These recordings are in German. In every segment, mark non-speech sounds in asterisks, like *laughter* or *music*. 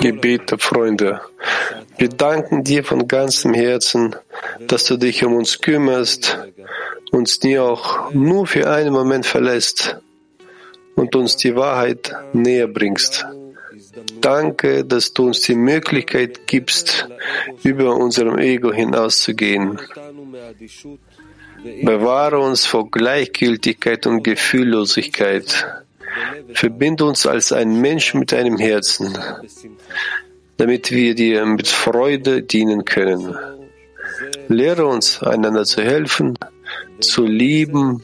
Gebet der Freunde. Wir danken dir von ganzem Herzen, dass du dich um uns kümmerst, uns nie auch nur für einen Moment verlässt und uns die Wahrheit näher bringst. Danke, dass du uns die Möglichkeit gibst, über unserem Ego hinauszugehen. Bewahre uns vor Gleichgültigkeit und Gefühllosigkeit. Verbinde uns als ein Mensch mit deinem Herzen, damit wir dir mit Freude dienen können. Lehre uns, einander zu helfen, zu lieben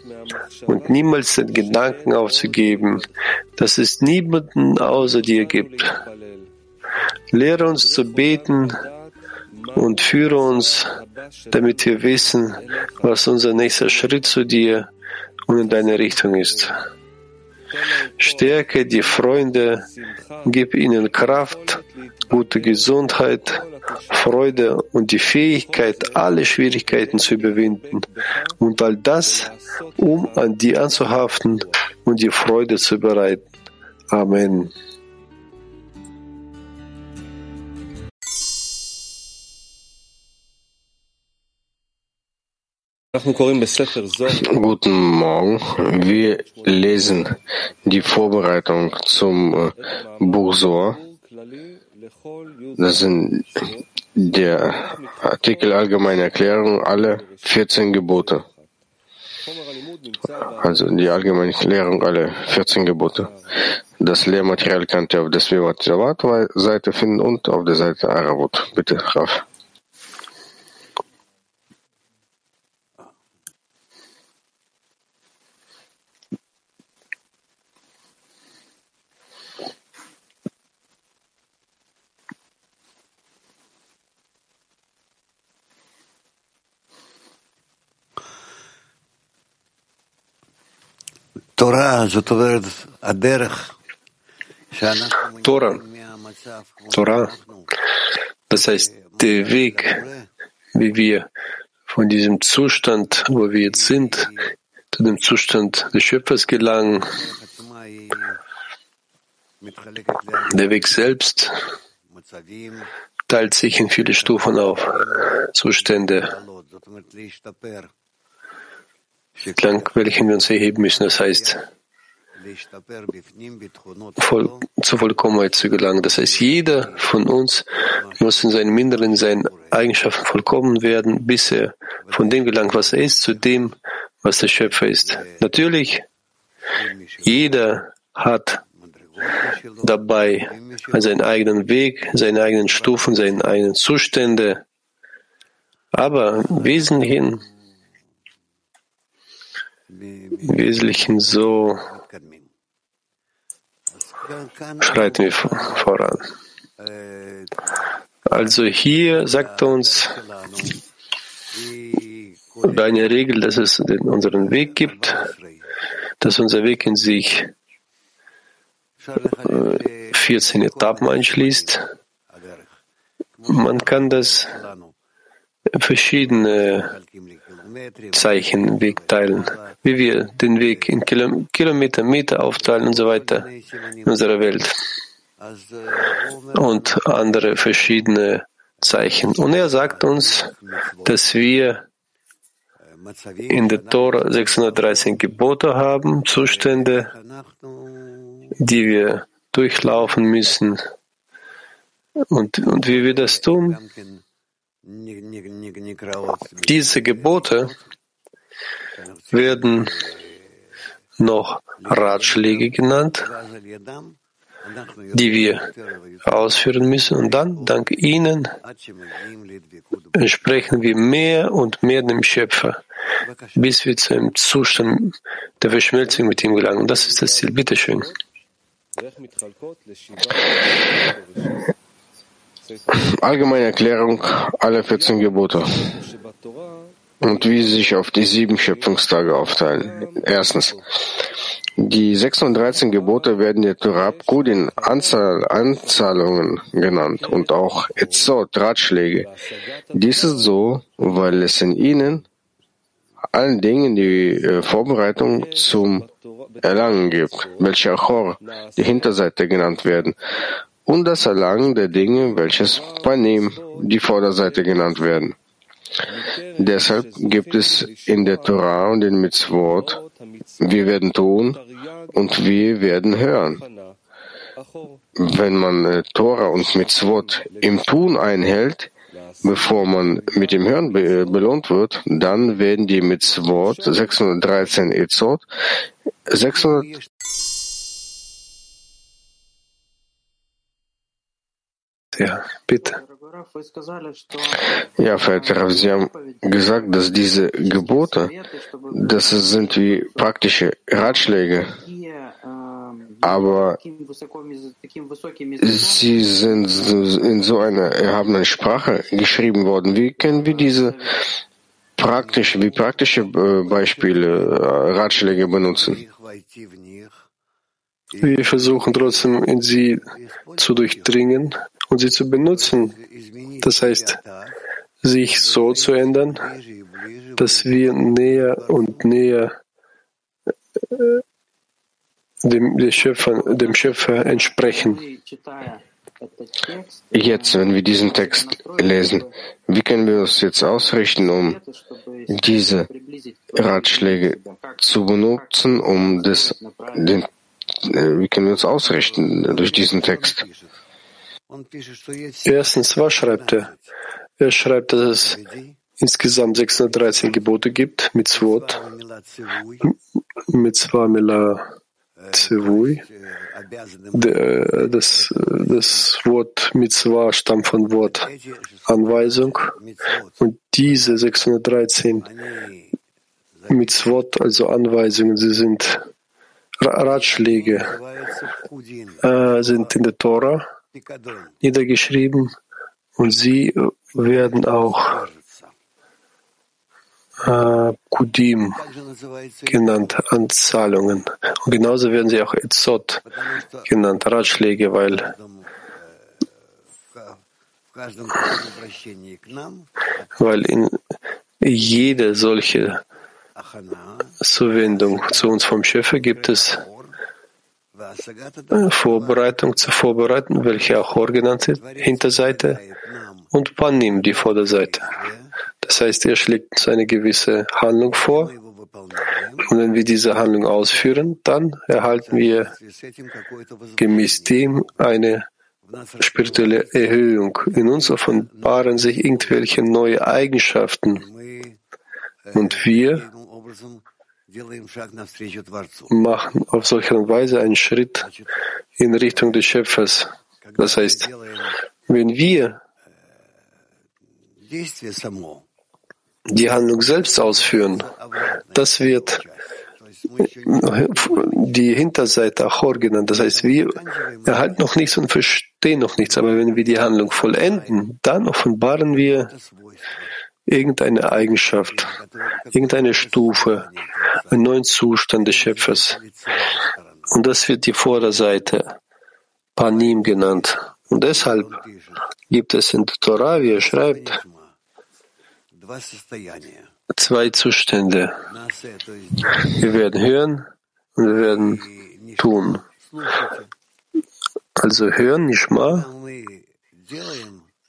und niemals den Gedanken aufzugeben, dass es niemanden außer dir gibt. Lehre uns zu beten und führe uns, damit wir wissen, was unser nächster Schritt zu dir und in deine Richtung ist. Stärke die Freunde, gib ihnen Kraft, gute Gesundheit, Freude und die Fähigkeit, alle Schwierigkeiten zu überwinden und all das, um an die anzuhaften und die Freude zu bereiten. Amen. Guten Morgen. Wir lesen die Vorbereitung zum äh, Buch Sohr. Das sind der Artikel Allgemeine Erklärung, alle 14 Gebote. Also die allgemeine Erklärung, alle 14 Gebote. Das Lehrmaterial könnt ihr auf der Svivat Seite finden und auf der Seite Aravut. Bitte, Raf. Torah, Torah, das heißt der Weg, wie wir von diesem Zustand, wo wir jetzt sind, zu dem Zustand des Schöpfers gelangen. Der Weg selbst teilt sich in viele Stufen auf, Zustände, entlang welchen wir uns erheben müssen. Das heißt, voll, zur Vollkommenheit zu gelangen. Das heißt, jeder von uns muss in seinen Minderen, in seinen Eigenschaften vollkommen werden, bis er von dem gelangt, was er ist, zu dem, was der Schöpfer ist. Natürlich, jeder hat dabei seinen eigenen Weg, seine eigenen Stufen, seine eigenen Zustände. Aber im Wesentlichen Wesentlichen so schreiten wir voran. Also hier sagt uns eine Regel, dass es unseren Weg gibt, dass unser Weg in sich 14 äh, Etappen einschließt. Man kann das verschiedene Zeichen, Weg teilen, wie wir den Weg in Kilometer, Meter aufteilen und so weiter in unserer Welt und andere verschiedene Zeichen. Und er sagt uns, dass wir in der Tora 613 Gebote haben, Zustände, die wir durchlaufen müssen. Und, und wie wir das tun, diese Gebote werden noch Ratschläge genannt, die wir ausführen müssen. Und dann, dank ihnen, entsprechen wir mehr und mehr dem Schöpfer, bis wir zu einem Zustand der Verschmelzung mit ihm gelangen. Das ist das Ziel. Bitteschön. Allgemeine Erklärung aller 14 Gebote und wie sie sich auf die sieben Schöpfungstage aufteilen. Erstens. Die 6 und 13 Gebote werden der Torah Kudin Anzahl, Anzahlungen genannt und auch Etzot, Ratschläge. Dies ist so, weil es in ihnen allen Dingen die äh, Vorbereitung zum Erlangen gibt, welche Achor, die Hinterseite genannt werden, und das Erlangen der Dinge, welches Panim, die Vorderseite genannt werden. Deshalb gibt es in der Torah und in Mitzvot, wir werden tun und wir werden hören. Wenn man äh, Torah und Mitzvot im Tun einhält, bevor man mit dem Hören be belohnt wird, dann werden die Mitzvot 613 Ezot 600 Ja, bitte. Ja, verehrter Sie haben gesagt, dass diese Gebote, das sind wie praktische Ratschläge, aber sie sind in so einer erhabenen Sprache geschrieben worden. Wie können wir diese praktische, wie praktische Beispiele, Ratschläge benutzen? Wir versuchen trotzdem in sie zu durchdringen und sie zu benutzen. Das heißt, sich so zu ändern, dass wir näher und näher äh, dem, Schöpfer, dem Schöpfer entsprechen. Jetzt, wenn wir diesen Text lesen, wie können wir uns jetzt ausrichten, um diese Ratschläge zu benutzen, um das, den, wie können wir uns ausrichten durch diesen Text? Erstens, was schreibt er? Er schreibt, dass es insgesamt 613 Gebote gibt, mit Mitzvot, Mitzvah, Mila, Zivui. Das, das Wort Mitzvah stammt von Wort Anweisung. Und diese 613 Mitzvot, also Anweisungen, sie sind Ratschläge, äh, sind in der Tora niedergeschrieben und sie werden auch äh, Kudim genannt, Anzahlungen. Und genauso werden sie auch Etzot genannt, Ratschläge, weil weil in jede solche Zuwendung zu uns vom Schöpfer gibt es Vorbereitung zur Vorbereitung, welche auch Hor genannt wird, Hinterseite und Panim, die Vorderseite. Das heißt, er schlägt uns eine gewisse Handlung vor. Und wenn wir diese Handlung ausführen, dann erhalten wir gemäß dem eine spirituelle Erhöhung. In uns offenbaren sich irgendwelche neue Eigenschaften. Und wir machen auf solche Weise einen Schritt in Richtung des Schöpfers. Das heißt, wenn wir die Handlung selbst ausführen, das wird die Hinterseite Achor genannt. Das heißt, wir erhalten noch nichts und verstehen noch nichts. Aber wenn wir die Handlung vollenden, dann offenbaren wir irgendeine Eigenschaft, irgendeine Stufe, einen neuen Zustand des Schöpfers. Und das wird die Vorderseite Panim genannt. Und deshalb gibt es in der Torah, wie er schreibt, zwei Zustände. Wir werden hören und wir werden tun. Also hören, nicht mal.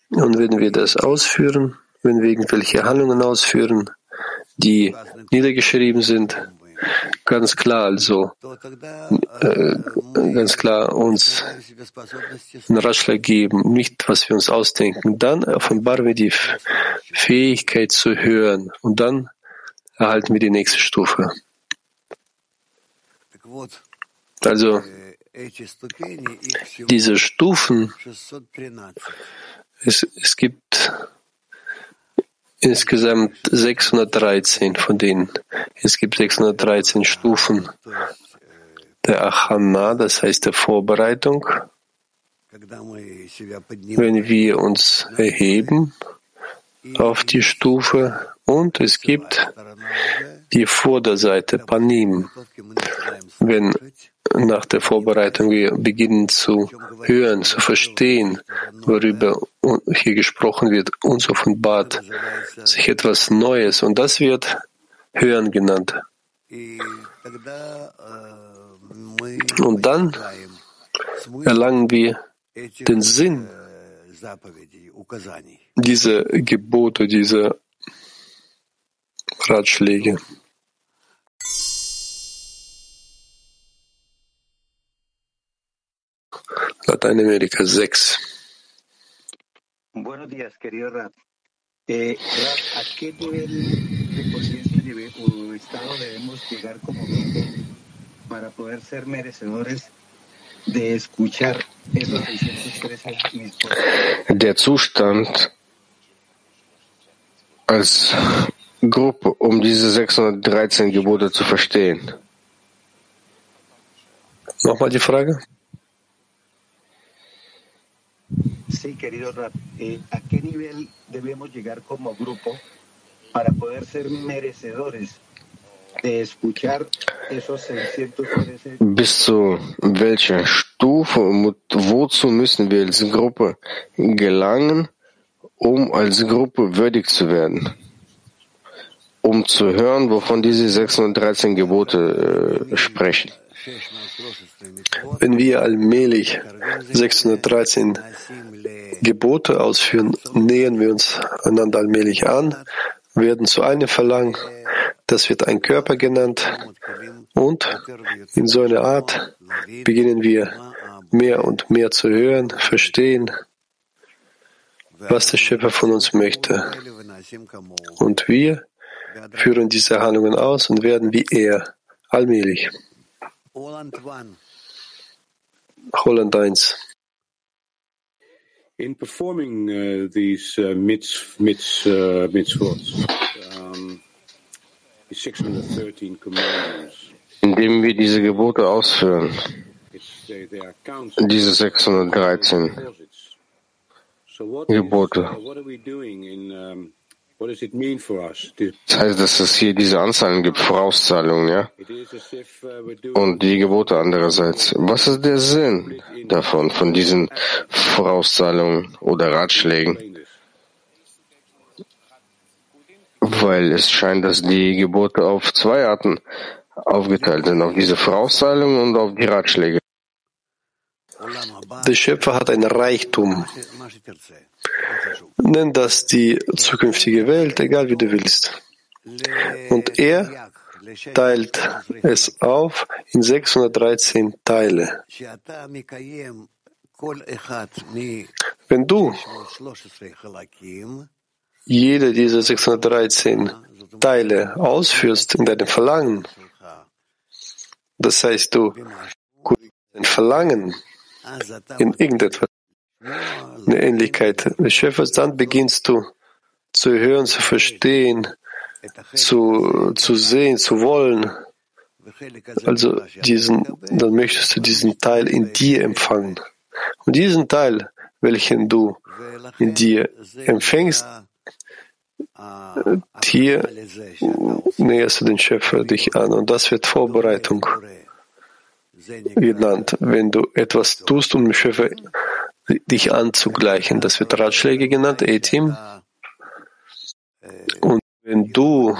Und wenn wir das ausführen, wenn wir irgendwelche Handlungen ausführen, die niedergeschrieben sind, ganz klar also, äh, ganz klar uns einen Ratschlag geben, nicht was wir uns ausdenken. Dann offenbaren wir die Fähigkeit zu hören und dann erhalten wir die nächste Stufe. Also diese Stufen, es, es gibt insgesamt 613 von denen. Es gibt 613 Stufen der Achana, das heißt der Vorbereitung. Wenn wir uns erheben auf die Stufe und es gibt die Vorderseite Panim. Wenn nach der Vorbereitung wir beginnen zu hören, zu verstehen, worüber hier gesprochen wird, uns offenbart sich etwas Neues und das wird Hören genannt. Und dann erlangen wir den Sinn dieser Gebote, dieser Ratschläge. Lateinamerika 6. Buenos días, querido Rap. Eh, ¿a qué nivel de conciencia o estado debemos llegar como grupo para poder ser merecedores de escuchar esos 613 Der Zustand als Gruppe, um diese 613 Gebote zu verstehen. Nochmal die Frage. Sí, querido Rap, eh, ¿a qué nivel debemos llegar como grupo para poder ser merecedores de escuchar esos 613? Bis zu welcher Stufe und wozu müssen wir als Gruppe gelangen, um als Gruppe würdig zu werden? Um zu hören, wovon diese 613 Gebote äh, sprechen. Wenn wir allmählich 613 Gebote ausführen, nähern wir uns einander allmählich an, werden zu einem verlangen. Das wird ein Körper genannt. Und in so einer Art beginnen wir mehr und mehr zu hören, verstehen, was der Schöpfer von uns möchte. Und wir führen diese Handlungen aus und werden wie er, allmählich. Holland 1. In performing uh, these uh, mitz, mitz, uh, mitzvot, um, 613 commandments, Indem wir diese Gebote ausführen, diese 613 deposits. So what, Gebote. uh, what are we doing in, what does it mean for us? This, Das heißt, dass es hier diese Anzahlen gibt, Vorauszahlungen, ja? uh, Und die Gebote andererseits. Was ist der Sinn davon, von diesen Vorauszahlungen oder Ratschlägen? Weil es scheint, dass die Gebote auf zwei Arten aufgeteilt sind, auf diese Vorauszahlungen und auf die Ratschläge. Der Schöpfer hat ein Reichtum. Nenn das die zukünftige Welt, egal wie du willst. Und er teilt es auf in 613 Teile. Wenn du jede dieser 613 Teile ausführst in deinem Verlangen, das heißt, du ein Verlangen in irgendetwas, eine Ähnlichkeit des Schöpfers, dann beginnst du zu hören, zu verstehen, zu, zu sehen, zu wollen. Also diesen, dann möchtest du diesen Teil in dir empfangen. Und diesen Teil, welchen du in dir empfängst, hier näherst du den Schöpfer dich an. Und das wird Vorbereitung genannt. Wenn du etwas tust, um dem Schöpfer dich anzugleichen, das wird Ratschläge genannt, Etim. Und wenn du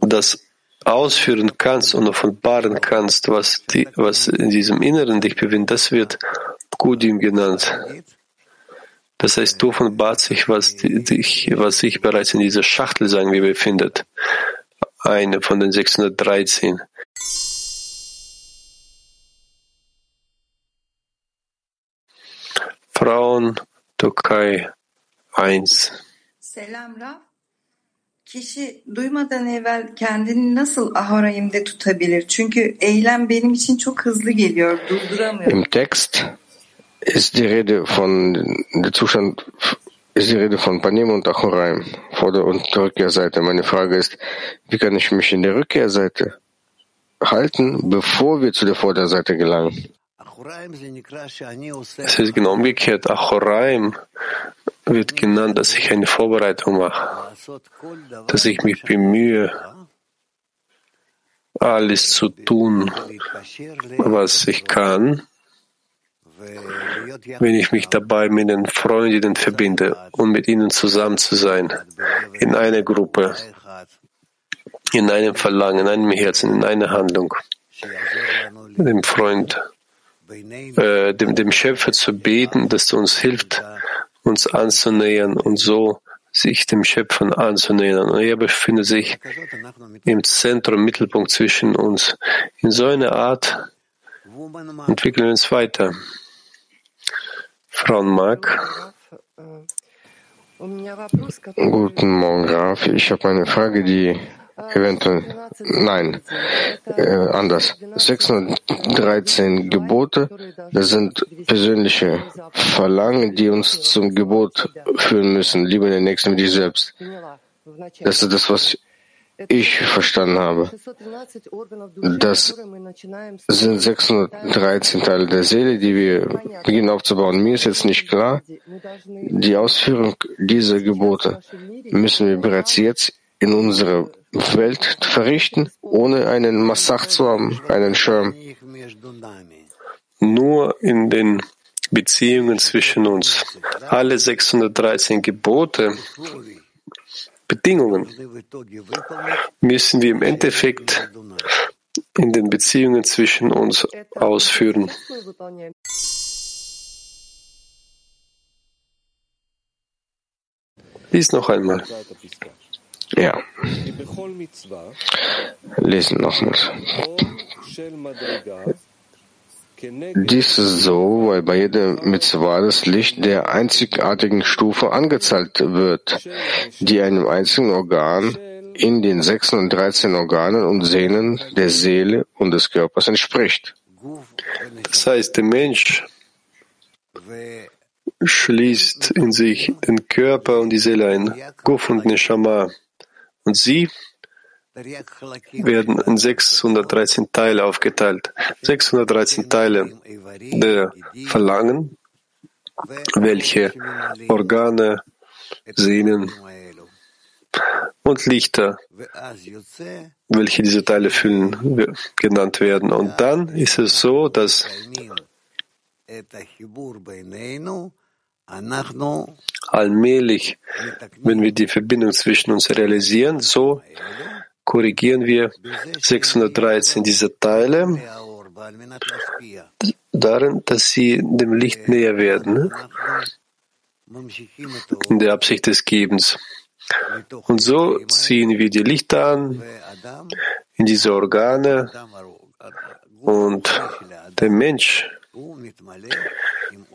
das ausführen kannst und offenbaren kannst, was, die, was in diesem Inneren dich befindet, das wird Kudim genannt. Das heißt, du offenbart sich, was, dich, was sich bereits in dieser Schachtel, sagen wir, befindet. Eine von den 613. Frauen, Türkei 1. Selam Rab. Kişi duymadan evvel kendini nasıl ahorayimde tutabilir? Çünkü eylem benim için çok hızlı geliyor, durduramıyorum. Im Text ist die Rede von der Zustand ist die Rede von Panim und Achoraim, Vorder- und Rückkehrseite. Meine Frage ist, wie kann ich mich in der Rückkehrseite halten, bevor wir zu der Vorderseite gelangen? Es ist genau umgekehrt. Achoraim wird genannt, dass ich eine Vorbereitung mache, dass ich mich bemühe, alles zu tun, was ich kann, wenn ich mich dabei mit den Freundinnen verbinde und mit ihnen zusammen zu sein, in einer Gruppe, in einem Verlangen, in einem Herzen, in einer Handlung, dem Freund, äh, dem, dem Schöpfer zu beten, dass er uns hilft, uns anzunähern und so sich dem Schöpfer anzunähern. Und er befindet sich im Zentrum, Mittelpunkt zwischen uns. In so einer Art entwickeln wir uns weiter. Frau Mark. Guten Morgen, Graf. Ich habe eine Frage, die eventuell, nein, äh, anders. 613 Gebote, das sind persönliche Verlangen, die uns zum Gebot führen müssen. Liebe den Nächsten wie dich selbst. Das ist das, was ich verstanden habe. Das sind 613 Teile der Seele, die wir beginnen aufzubauen. Mir ist jetzt nicht klar, die Ausführung dieser Gebote müssen wir bereits jetzt in unserer Welt verrichten, ohne einen Massach zu haben, einen Schirm. Nur in den Beziehungen zwischen uns. Alle 613 Gebote, Bedingungen müssen wir im Endeffekt in den Beziehungen zwischen uns ausführen. Lies noch einmal. Ja. Lesen nochmals. Dies ist so, weil bei jeder Mitzvah das Licht der einzigartigen Stufe angezeigt wird, die einem einzigen Organ in den 36 Organen und Sehnen der Seele und des Körpers entspricht. Das heißt, der Mensch schließt in sich den Körper und die Seele ein, Guf und Neshama. Und sie werden in 613 Teile aufgeteilt. 613 Teile der Verlangen, welche Organe, Sehnen und Lichter, welche diese Teile füllen, genannt werden. Und dann ist es so, dass allmählich, wenn wir die Verbindung zwischen uns realisieren, so korrigieren wir 613 dieser Teile darin, dass sie dem Licht näher werden, in der Absicht des Gebens. Und so ziehen wir die Lichter an in diese Organe und der Mensch,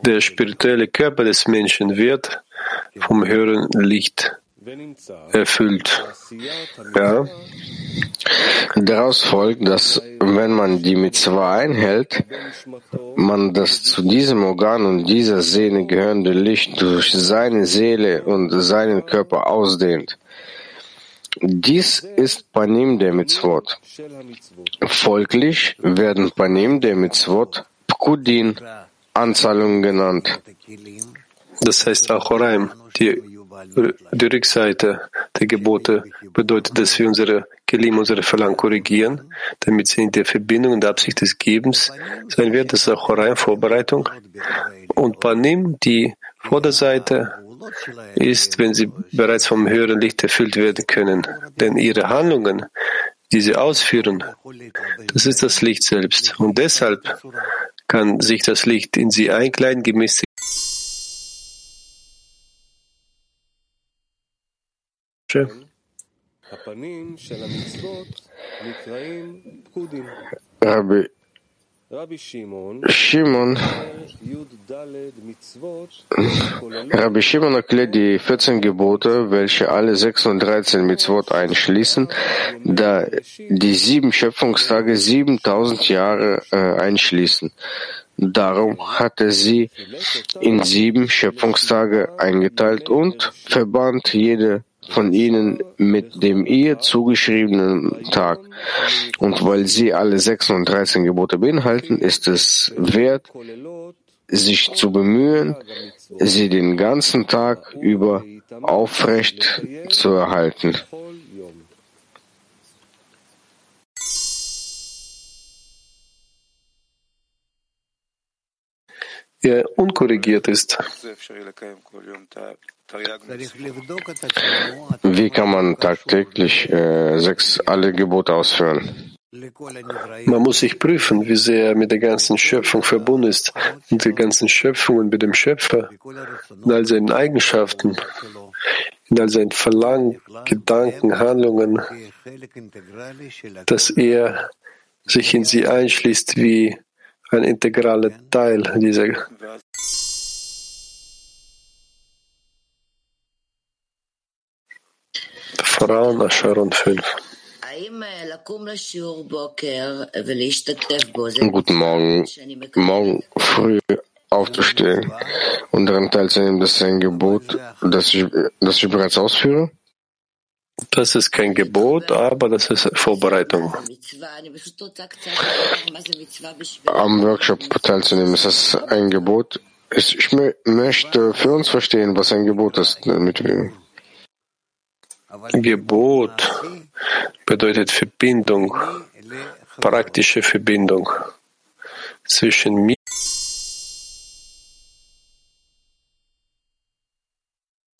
der spirituelle Körper des Menschen wird vom höheren Licht erfüllt. Ja. Daraus folgt, dass wenn man die Mitzvah einhält, man das zu diesem Organ und dieser Sehne gehörende Licht durch seine Seele und seinen Körper ausdehnt. Dies ist Panim der Mitzvot. Folglich werden Panim der Mitzvot Pkudin, Anzahlungen genannt. Das heißt auch Horaim, die die Rückseite der Gebote bedeutet, dass wir unsere Kelim, unsere Verlangen korrigieren, damit sie in der Verbindung und der Absicht des Gebens sein wird. Das ist auch rein Vorbereitung. Und Panim, die Vorderseite, ist, wenn sie bereits vom höheren Licht erfüllt werden können. Denn ihre Handlungen, die sie ausführen, das ist das Licht selbst. Und deshalb kann sich das Licht in sie einkleiden, gemäß Rabbi Shimon, Rabbi Shimon erklärt die 14 Gebote, welche alle 36 Mitzvot einschließen, da die sieben Schöpfungstage 7000 Jahre äh, einschließen. Darum hat er sie in sieben Schöpfungstage eingeteilt und verband jede von ihnen mit dem ihr zugeschriebenen Tag. Und weil sie alle 36 Gebote beinhalten, ist es wert, sich zu bemühen, sie den ganzen Tag über aufrecht zu erhalten. er unkorrigiert ist. Wie kann man tagtäglich äh, sechs alle Gebote ausführen? Man muss sich prüfen, wie sehr er mit der ganzen Schöpfung verbunden ist, mit der ganzen Schöpfung und mit dem Schöpfer, in all seinen Eigenschaften, in all seinen Verlangen, Gedanken, Handlungen, dass er sich in sie einschließt wie ein integraler Teil dieser Frauen Ascharon 5. Guten Morgen. Morgen früh aufzustehen und daran teilzunehmen, das ist ein Gebot, das ich, das ich bereits ausführe? Das ist kein Gebot, aber das ist Vorbereitung. Am Workshop teilzunehmen, ist das ein Gebot? Ich möchte für uns verstehen, was ein Gebot ist, damit wir Gebot bedeutet Verbindung, praktische Verbindung zwischen mir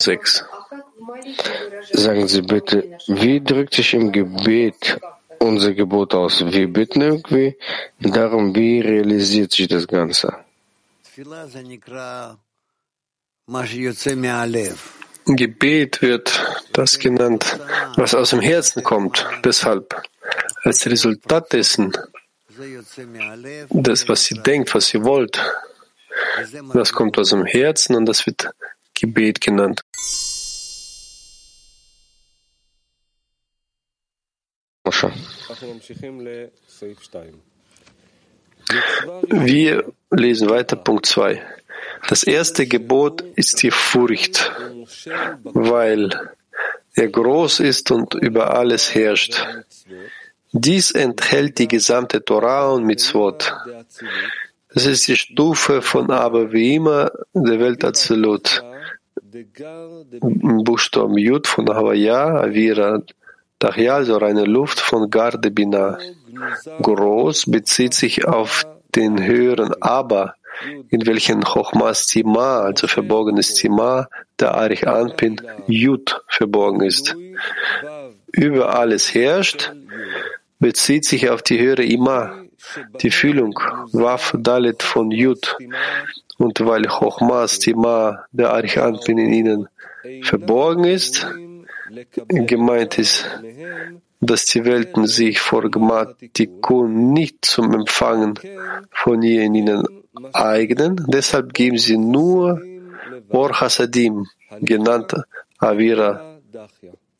sechs. Sagen Sie bitte, wie drückt sich im Gebet unser Gebot aus? Wir bitten irgendwie darum, wie realisiert sich das Ganze? Gebet wird das genannt, was aus dem Herzen kommt. Deshalb, als Resultat dessen, das, was sie denkt, was sie wollt, das kommt aus dem Herzen und das wird Gebet genannt. Wir lesen weiter Punkt 2. Das erste Gebot ist die Furcht, weil er groß ist und über alles herrscht. Dies enthält die gesamte Torah und Mitzvot. Das ist die Stufe von aber wie immer der Welt Azelut. Buchstaben Jud von Havaya, Avira, Dachya, also reine Luft von Garde Bina. Groß bezieht sich auf den höheren Aber, in welchen Chochmas Tima, also verborgenes Tima, der Arich Anpin, Jud verborgen ist. Über alles herrscht, bezieht sich auf die höhere Ima, die Fühlung, Waf Dalet von Jud. Und weil Chochmas Tima, der Arich Anpin in ihnen verborgen ist, gemeint ist, dass die Welten sich vor Gmatikun nicht zum Empfangen von ihr in ihnen eignen. Deshalb geben sie nur Or Hasadim, genannt Avira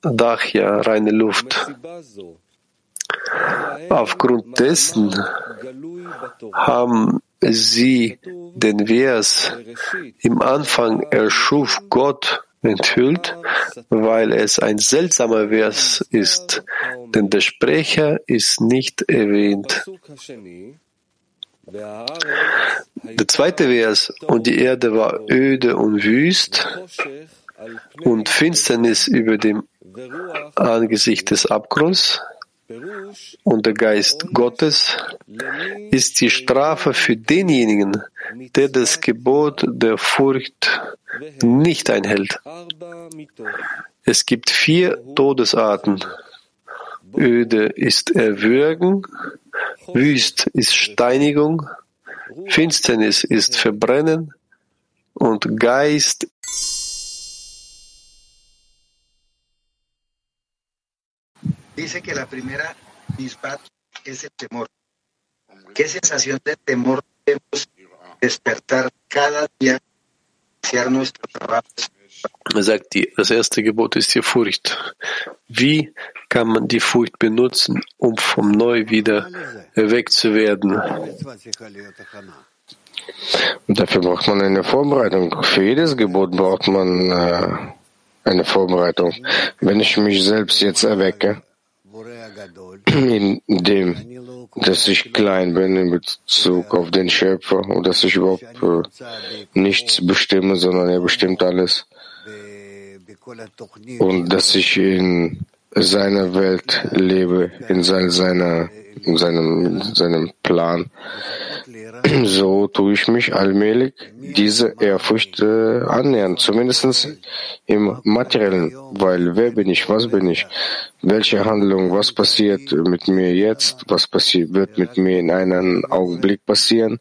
Dachya, reine Luft. Aufgrund dessen haben sie den Vers im Anfang erschuf Gott enthüllt, weil es ein seltsamer Vers ist, denn der Sprecher ist nicht erwähnt. Der zweite Vers, und die Erde war öde und wüst und Finsternis über dem Angesicht des Abgrunds, und der Geist Gottes ist die Strafe für denjenigen, der das Gebot der Furcht nicht einhält. Es gibt vier Todesarten. Öde ist Erwürgen, Wüst ist Steinigung, Finsternis ist Verbrennen und Geist dice que la primera disbat es el temor. ¿Qué sensación de temor debemos despertar cada día, iniciar nuestro trabajo? Er sagt, die, das erste Gebot ist die Furcht. Wie kann man die Furcht benutzen, um vom Neu wieder erweckt zu werden? Und dafür braucht man eine Vorbereitung. Für jedes Gebot braucht man äh, eine Vorbereitung. Wenn ich mich selbst jetzt erwecke, indem dass ich klein bin in Bezug auf den Schöpfer und dass ich überhaupt äh, nichts bestimme, sondern er bestimmt alles. Und dass ich in seiner Welt lebe, in seiner seinem, seinem Plan. So tue ich mich allmählich diese Ehrfurcht äh, annähern, zumindest im Materiellen, weil wer bin ich, was bin ich, welche Handlung, was passiert mit mir jetzt, was passiert, wird mit mir in einem Augenblick passieren,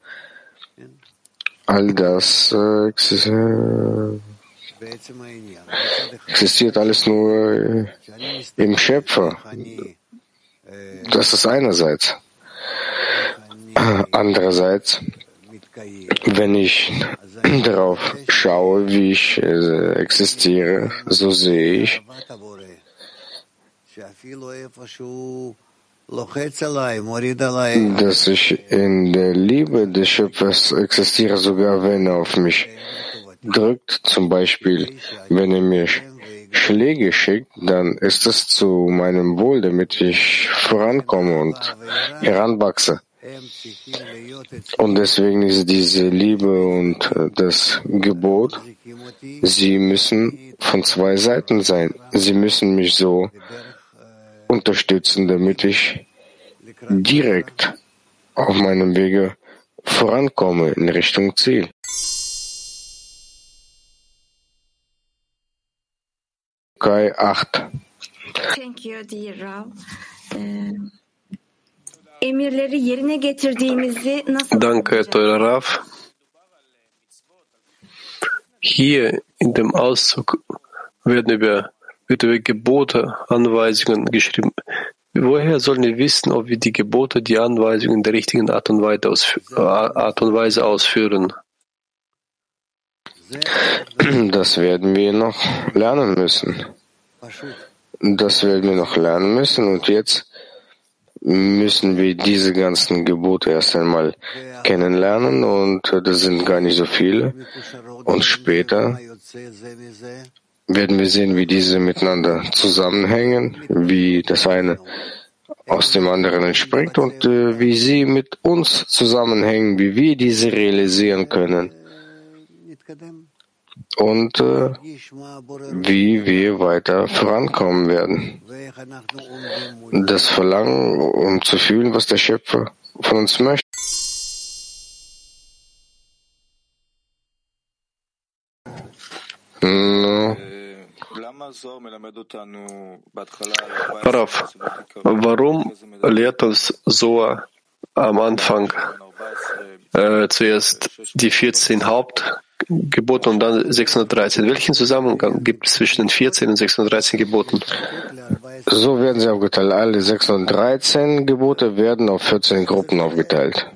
all das äh, existiert alles nur äh, im Schöpfer. Das ist einerseits. *clears throat* Andererseits, wenn ich *clears throat* darauf schaue, wie ich äh, existiere, so sehe ich, dass ich in der Liebe des Schöpfers existiere, sogar wenn er auf mich drückt, zum Beispiel, wenn er mir Schläge schickt, dann ist es zu meinem Wohl, damit ich vorankomme und heranwachse. Und deswegen ist diese Liebe und äh, das Gebot, sie müssen von zwei Seiten sein. Sie müssen mich so unterstützen, damit ich direkt auf meinem Wege vorankomme in Richtung Ziel. Kai 8. Thank you, dear Rav. Emirleri yerine getirdiğimizi nasıl Danke, teurer Rav. Hier in dem Auszug werden über, wird über Gebote, Anweisungen geschrieben. Woher sollen wir wissen, ob wir die Gebote, die Anweisungen in der richtigen Art und Weise, ausfü Art und Weise ausführen? Das werden wir noch lernen müssen. Das werden wir noch lernen müssen. Und jetzt müssen wir diese ganzen Gebote erst einmal kennenlernen. Und das sind gar nicht so viele. Und später werden wir sehen, wie diese miteinander zusammenhängen, wie das eine aus dem anderen entspringt und äh, wie sie mit uns zusammenhängen, wie wir diese realisieren können und äh, wie wir weiter vorankommen werden. Das Verlangen, um zu fühlen, was der Schöpfer von uns möchte. No. Rav, warum lehrt uns Soa am Anfang äh, zuerst die 14 Hauptgebote und dann 613? Welchen Zusammenhang gibt es zwischen den 14 und 613 Geboten? So werden sie aufgeteilt. Alle 613 Gebote werden auf 14 Gruppen aufgeteilt.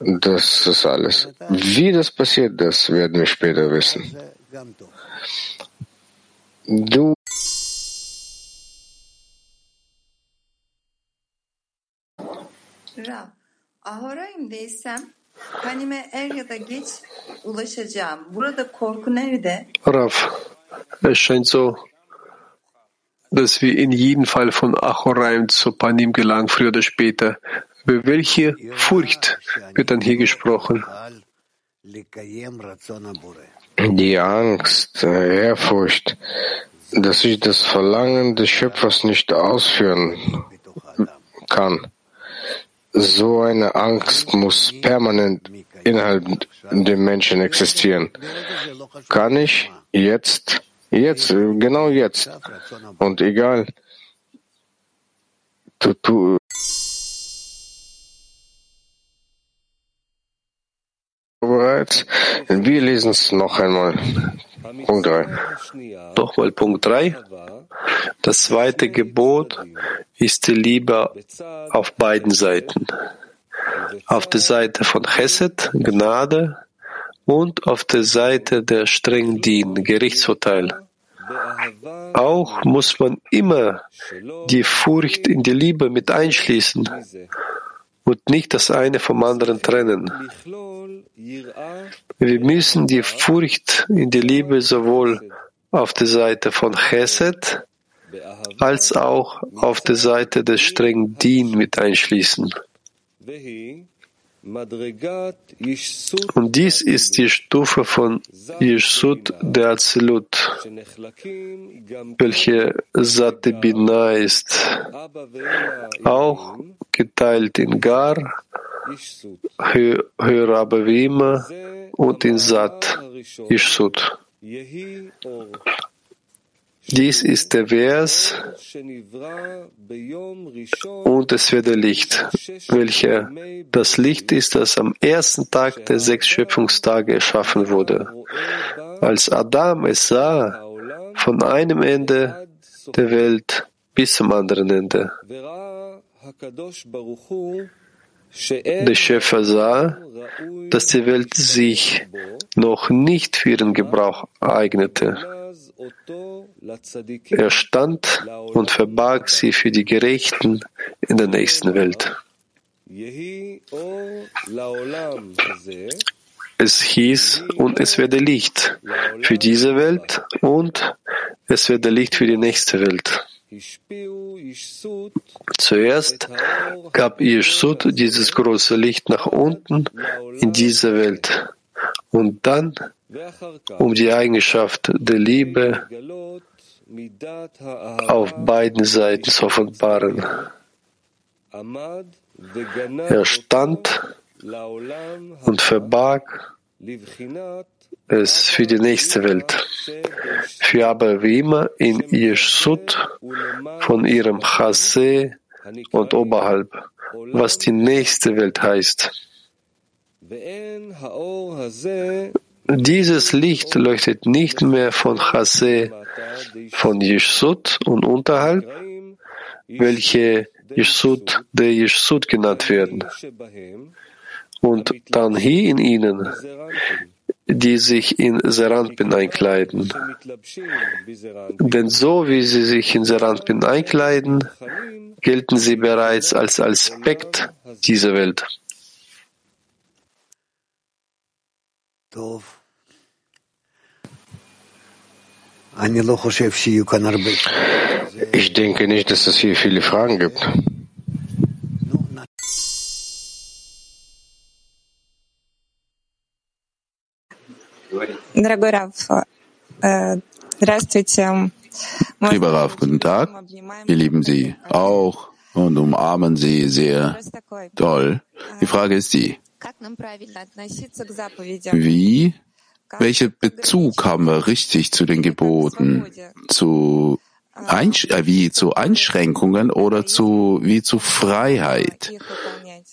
Das ist alles. Wie das passiert, das werden wir später wissen. Du Rav, Rav, es scheint so, dass wir in jedem Fall von Achoraim zu Panim gelangen, früher oder später. Über welche Furcht wird dann hier gesprochen? die Angst, äh, Ehrfurcht, dass ich das Verlangen des Schöpfers nicht ausführen kann. So eine Angst muss permanent innerhalb der Menschen existieren. Kann ich jetzt, jetzt, äh, genau jetzt, und egal, du, du, bereits. Wir lesen es noch einmal. Punkt 3. Nochmal Punkt 3. Das zweite Gebot ist die Liebe auf beiden Seiten. Auf der Seite von Chesed, Gnade, und auf der Seite der streng Dien, Gerichtsurteil. Auch muss man immer die Furcht in die Liebe mit einschließen und nicht das eine vom anderen trennen. Wir müssen die Furcht in die Liebe sowohl auf der Seite von Chesed als auch auf der Seite des strengen Dien mit einschließen. Und dies ist die Stufe von Yeshut der Azilut, welche Sate Bina ist, auch geteilt in Gar, Hörabavima und in Sat, Yeshut. Dies ist der Vers und es wird der Licht, welcher das Licht ist, das am ersten Tag der sechs Schöpfungstage erschaffen wurde. Als Adam es sah, von einem Ende der Welt bis zum anderen Ende. Der Schöpfer sah, dass die Welt sich noch nicht für ihren Gebrauch eignete. Er stand und verbarg sie für die Gerechten in der nächsten Welt. Es hieß, und es werde Licht für diese Welt und es werde Licht für die nächste Welt. Zuerst gab Yeshut dieses große Licht nach unten in diese Welt und dann um die Eigenschaft der Liebe auf beiden Seiten zu offenbaren. Er stand und verbarg es für die nächste Welt, für aber wie immer in Yeshut von ihrem Chase und oberhalb, was die nächste Welt heißt. Dieses Licht leuchtet nicht mehr von Chase, von Yeshut und unterhalb, welche Yeshut der Yeshut genannt werden, und dann hier in ihnen, die sich in Seranpin einkleiden. Denn so wie sie sich in Seranpin einkleiden, gelten sie bereits als Aspekt dieser Welt. Ich denke nicht, dass es hier viele Fragen gibt. Lieber Rav, guten Tag. Wir lieben Sie auch und umarmen Sie sehr toll. Die Frage ist die, wie, welchen Bezug haben wir richtig zu den Geboten? Zu Einsch äh, wie zu Einschränkungen oder zu, wie zu Freiheit?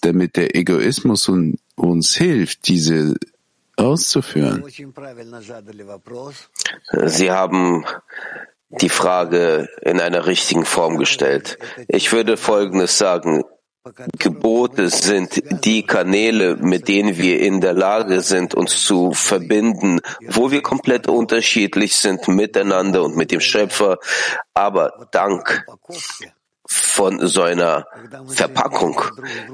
Damit der Egoismus un uns hilft, diese auszuführen. Sie haben die Frage in einer richtigen Form gestellt. Ich würde Folgendes sagen. Gebote sind die Kanäle, mit denen wir in der Lage sind, uns zu verbinden, wo wir komplett unterschiedlich sind miteinander und mit dem Schöpfer, aber dank von so einer Verpackung,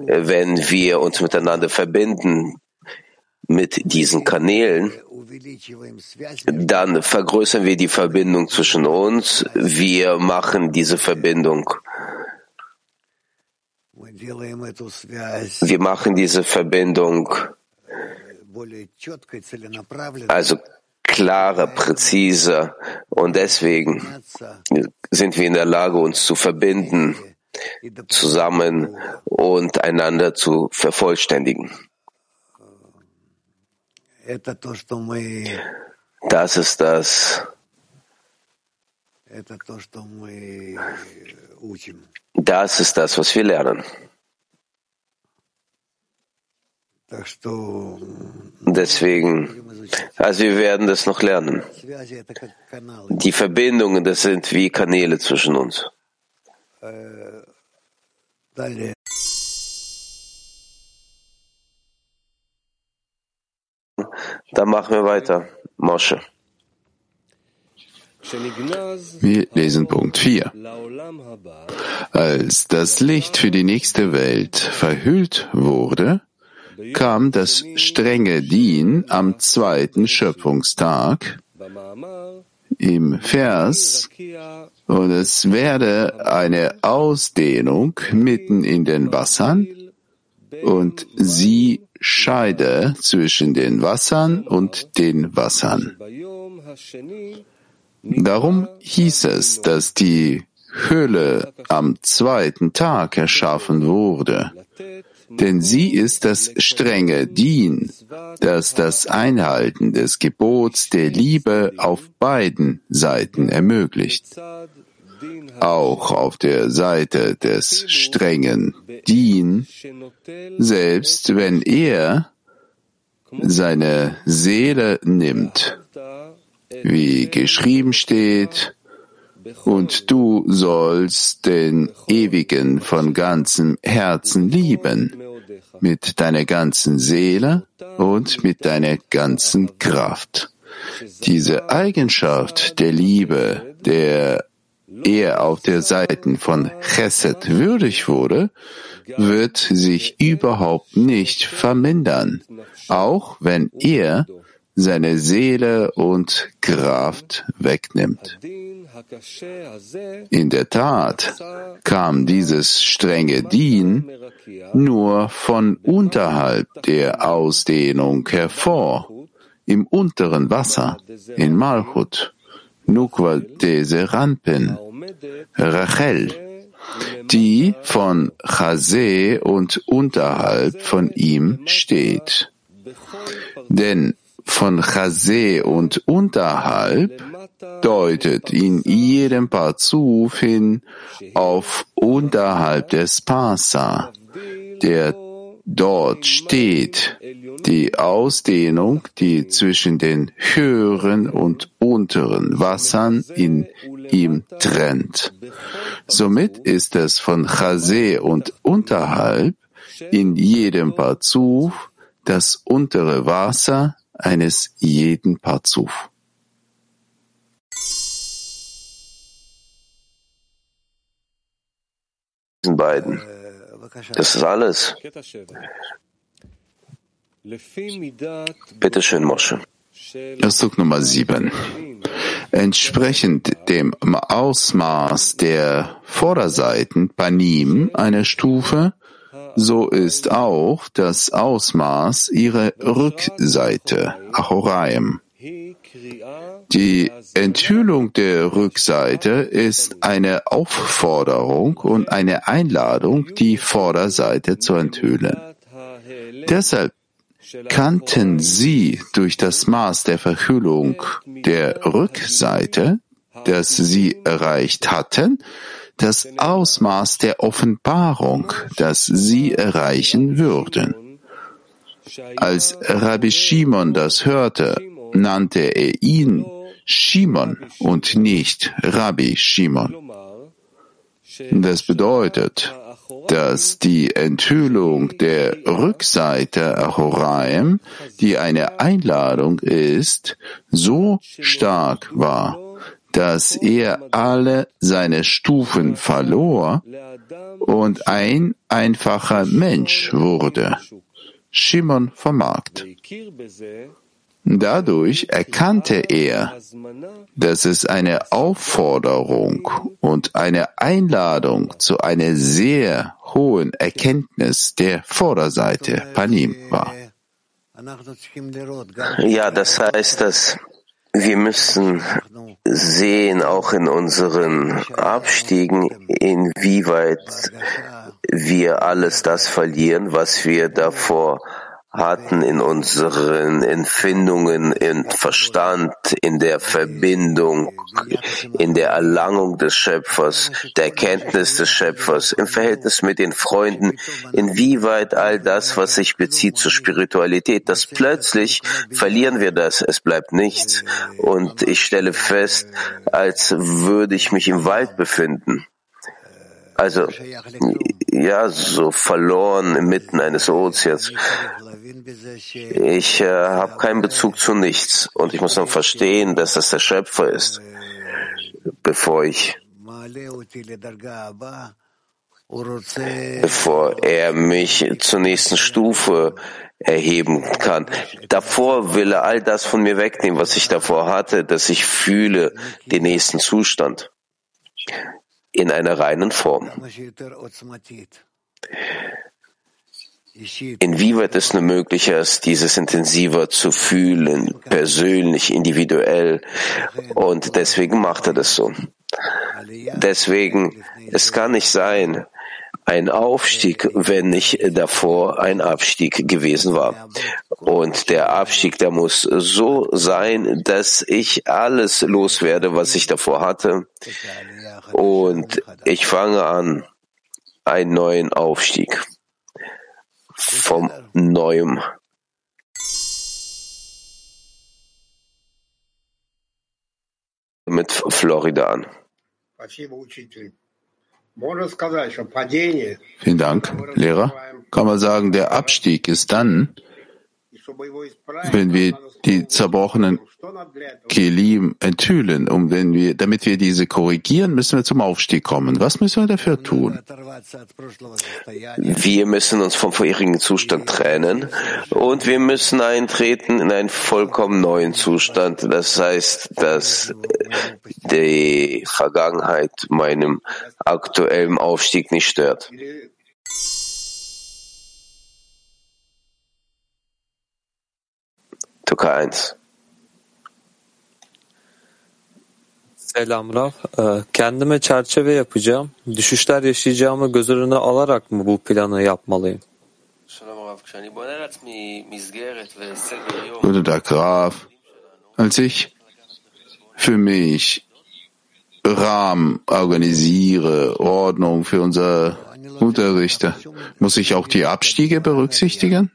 wenn wir uns miteinander verbinden mit diesen Kanälen, dann vergrößern wir die Verbindung zwischen uns, wir machen diese Verbindung wir machen diese Verbindung also klarer, präziser und deswegen sind wir in der Lage, uns zu verbinden, zusammen und einander zu vervollständigen. Das ist das, das ist das, was wir lernen. Deswegen, also wir werden das noch lernen. Die Verbindungen, das sind wie Kanäle zwischen uns. Dann machen wir weiter. Mosche. Wir lesen Punkt 4. Als das Licht für die nächste Welt verhüllt wurde, kam das strenge Dien am zweiten Schöpfungstag im Vers und es werde eine Ausdehnung mitten in den Wassern und sie scheide zwischen den Wassern und den Wassern. Darum hieß es, dass die Höhle am zweiten Tag erschaffen wurde, denn sie ist das strenge Dien, das das Einhalten des Gebots der Liebe auf beiden Seiten ermöglicht. Auch auf der Seite des strengen Dien, selbst wenn er seine Seele nimmt, wie geschrieben steht, und du sollst den Ewigen von ganzem Herzen lieben, mit deiner ganzen Seele und mit deiner ganzen Kraft. Diese Eigenschaft der Liebe, der er auf der Seite von Chesed würdig wurde, wird sich überhaupt nicht vermindern, auch wenn er seine Seele und Kraft wegnimmt. In der Tat kam dieses strenge Dien nur von unterhalb der Ausdehnung hervor, im unteren Wasser, in Malchut, Nukwa de Rachel, die von Chase und unterhalb von ihm steht. Denn von Chase und unterhalb deutet in jedem Parzuf hin auf unterhalb des Pasa, der dort steht, die Ausdehnung, die zwischen den höheren und unteren Wassern in ihm trennt. Somit ist es von Chase und unterhalb in jedem Parzuf das untere Wasser eines jeden Parzuf. Diesen beiden. Das ist alles. Bitte schön, Mosche. Ausdruck Nummer sieben. Entsprechend dem Ausmaß der Vorderseiten Panim einer Stufe so ist auch das Ausmaß ihrer Rückseite, Achoraim. Die Enthüllung der Rückseite ist eine Aufforderung und eine Einladung, die Vorderseite zu enthüllen. Deshalb kannten sie durch das Maß der Verhüllung der Rückseite, das sie erreicht hatten, das Ausmaß der Offenbarung, das sie erreichen würden. Als Rabbi Shimon das hörte, nannte er ihn Shimon und nicht Rabbi Shimon. Das bedeutet, dass die Enthüllung der Rückseite Ahoraim, die eine Einladung ist, so stark war, dass er alle seine Stufen verlor und ein einfacher Mensch wurde. Shimon vom Markt. Dadurch erkannte er, dass es eine Aufforderung und eine Einladung zu einer sehr hohen Erkenntnis der Vorderseite Panim war. Ja, das heißt, dass wir müssen sehen, auch in unseren Abstiegen, inwieweit wir alles das verlieren, was wir davor hatten in unseren Empfindungen, im Verstand, in der Verbindung, in der Erlangung des Schöpfers, der Erkenntnis des Schöpfers, im Verhältnis mit den Freunden, inwieweit all das, was sich bezieht zur Spiritualität, dass plötzlich verlieren wir das, es bleibt nichts. Und ich stelle fest, als würde ich mich im Wald befinden. Also, ja, so verloren inmitten eines Ozeans. Ich äh, habe keinen Bezug zu nichts und ich muss dann verstehen, dass das der Schöpfer ist, bevor ich bevor er mich zur nächsten Stufe erheben kann. Davor will er all das von mir wegnehmen, was ich davor hatte, dass ich fühle den nächsten Zustand in einer reinen Form. inwieweit es nur möglich ist, dieses intensiver zu fühlen, persönlich, individuell. Und deswegen macht er das so. Deswegen, es kann nicht sein, ein Aufstieg, wenn nicht davor ein Abstieg gewesen war. Und der Abstieg, der muss so sein, dass ich alles loswerde, was ich davor hatte. Und ich fange an, einen neuen Aufstieg vom Neuem. Mit Florida an. Vielen Dank, Lehrer. Kann man sagen, der Abstieg ist dann, wenn wir die zerbrochenen Kelim enthüllen. Und wenn wir, damit wir diese korrigieren, müssen wir zum Aufstieg kommen. Was müssen wir dafür tun? Wir müssen uns vom vorherigen Zustand trennen und wir müssen eintreten in einen vollkommen neuen Zustand. Das heißt, dass die Vergangenheit meinem aktuellen Aufstieg nicht stört. Türkei 1. Selam Rav. Kendime çerçeve yapacağım. Düşüşler yaşayacağımı göz önüne alarak mı bu planı yapmalıyım? Guten Tag, Graf. Als ich für mich Rahmen organisiere, Ordnung für unser Unterrichter, muss ich auch die Abstiege berücksichtigen?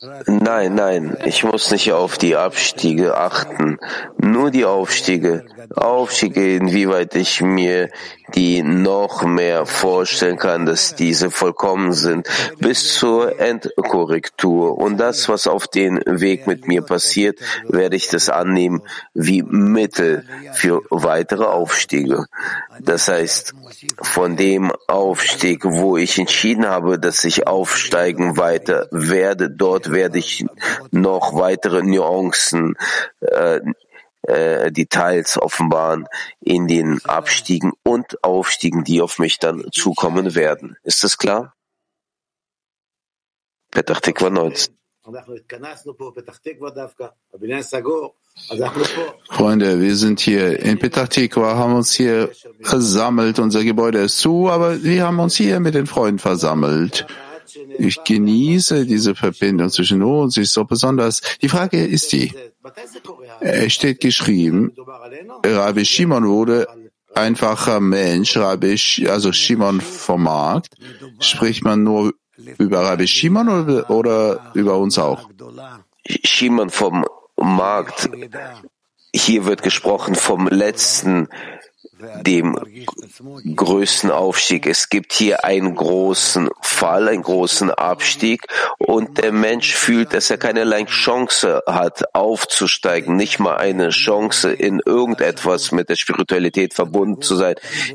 Nein, nein, ich muss nicht auf die Abstiege achten, nur die Aufstiege. Aufstiege, inwieweit ich mir die noch mehr vorstellen kann, dass diese vollkommen sind, bis zur Endkorrektur. Und das, was auf den Weg mit mir passiert, werde ich das annehmen wie Mittel für weitere Aufstiege. Das heißt, von dem Aufstieg, wo ich entschieden habe, dass ich aufsteigen weiter werde, dort werde ich noch weitere Nuancen, äh, äh, Details offenbaren in den Abstiegen und Aufstiegen, die auf mich dann zukommen werden. Ist das klar? Petach Tikva 19. Freunde, wir sind hier in Petah Tikva, haben uns hier versammelt. Unser Gebäude ist zu, aber wir haben uns hier mit den Freunden versammelt. Ich genieße diese Verbindung zwischen uns, sie ist so besonders. Die Frage ist die, es steht geschrieben, Rabbi Shimon wurde einfacher Mensch, Rabbi, also Shimon vom Markt. Spricht man nur über Rabbi Shimon oder, oder über uns auch? Shimon vom Markt. Hier wird gesprochen vom letzten dem größten Aufstieg. Es gibt hier einen großen Fall, einen großen Abstieg und der Mensch fühlt, dass er keinerlei Chance hat, aufzusteigen, nicht mal eine Chance, in irgendetwas mit der Spiritualität verbunden zu sein.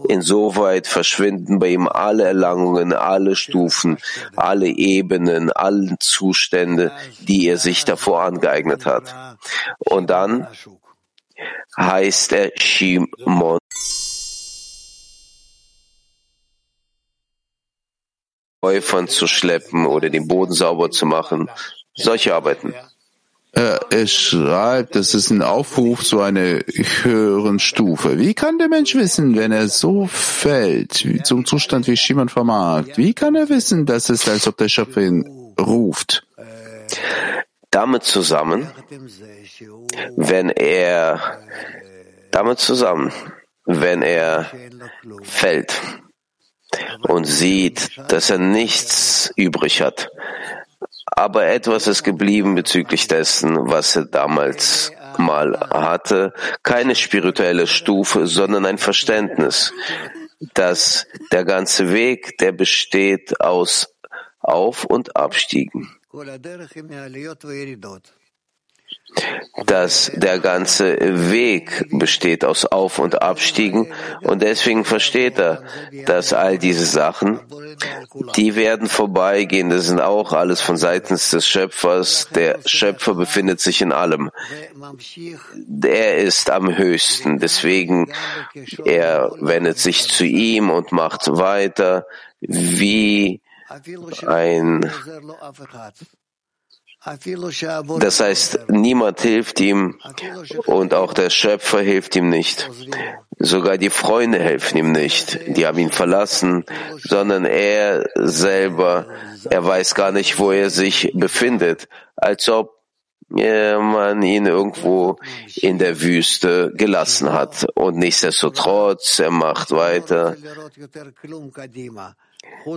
Insoweit verschwinden bei ihm alle Erlangungen, alle Stufen, alle Ebenen, alle Zustände, die er sich davor angeeignet hat. Und dann heißt er Shimon. Häufern zu schleppen oder den Boden sauber zu machen. Solche Arbeiten. Er schreibt, das ist ein Aufruf zu einer höheren Stufe. Wie kann der Mensch wissen, wenn er so fällt, zum Zustand wie Shimon vermarkt? Wie kann er wissen, dass es, als ob der Schöpfer ihn ruft? Damit zusammen, wenn er, damit zusammen, wenn er fällt und sieht, dass er nichts übrig hat. Aber etwas ist geblieben bezüglich dessen, was er damals mal hatte. Keine spirituelle Stufe, sondern ein Verständnis, dass der ganze Weg, der besteht aus Auf- und Abstiegen dass der ganze Weg besteht aus Auf- und Abstiegen und deswegen versteht er, dass all diese Sachen, die werden vorbeigehen, das sind auch alles von seitens des Schöpfers. Der Schöpfer befindet sich in allem. Er ist am höchsten, deswegen er wendet sich zu ihm und macht weiter, wie ein das heißt, niemand hilft ihm und auch der Schöpfer hilft ihm nicht. Sogar die Freunde helfen ihm nicht. Die haben ihn verlassen, sondern er selber, er weiß gar nicht, wo er sich befindet, als ob man ihn irgendwo in der Wüste gelassen hat. Und nichtsdestotrotz, er macht weiter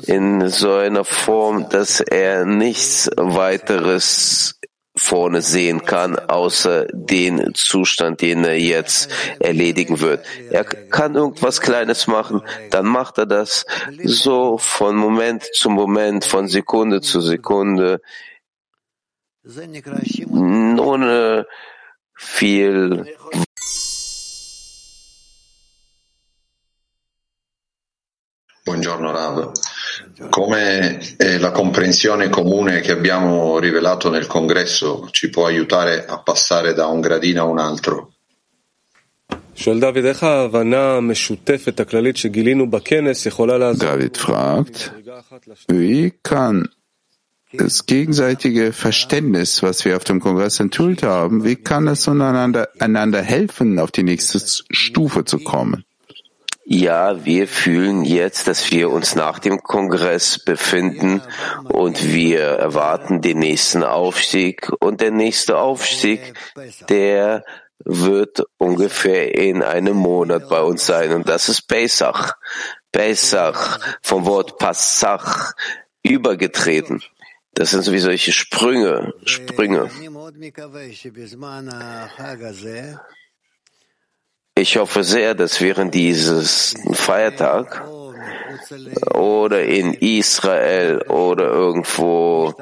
in so einer Form, dass er nichts weiteres vorne sehen kann, außer den Zustand, den er jetzt erledigen wird. Er kann irgendwas Kleines machen, dann macht er das so von Moment zu Moment, von Sekunde zu Sekunde, ohne viel Buongiorno Rav. Come eh, la comprensione comune che abbiamo rivelato nel congresso ci può aiutare a passare da un gradino a un altro? David fragt, wie kann das gegenseitige Verständnis, was wir auf dem Kongress enthüllt haben, wie kann es einander, einander helfen, auf die nächste Stufe zu kommen? Ja, wir fühlen jetzt, dass wir uns nach dem Kongress befinden und wir erwarten den nächsten Aufstieg. Und der nächste Aufstieg, der wird ungefähr in einem Monat bei uns sein. Und das ist Pesach. Pesach, vom Wort Passach, übergetreten. Das sind so wie solche Sprünge, Sprünge. Ich hoffe sehr, dass während dieses Feiertag oder in Israel oder irgendwo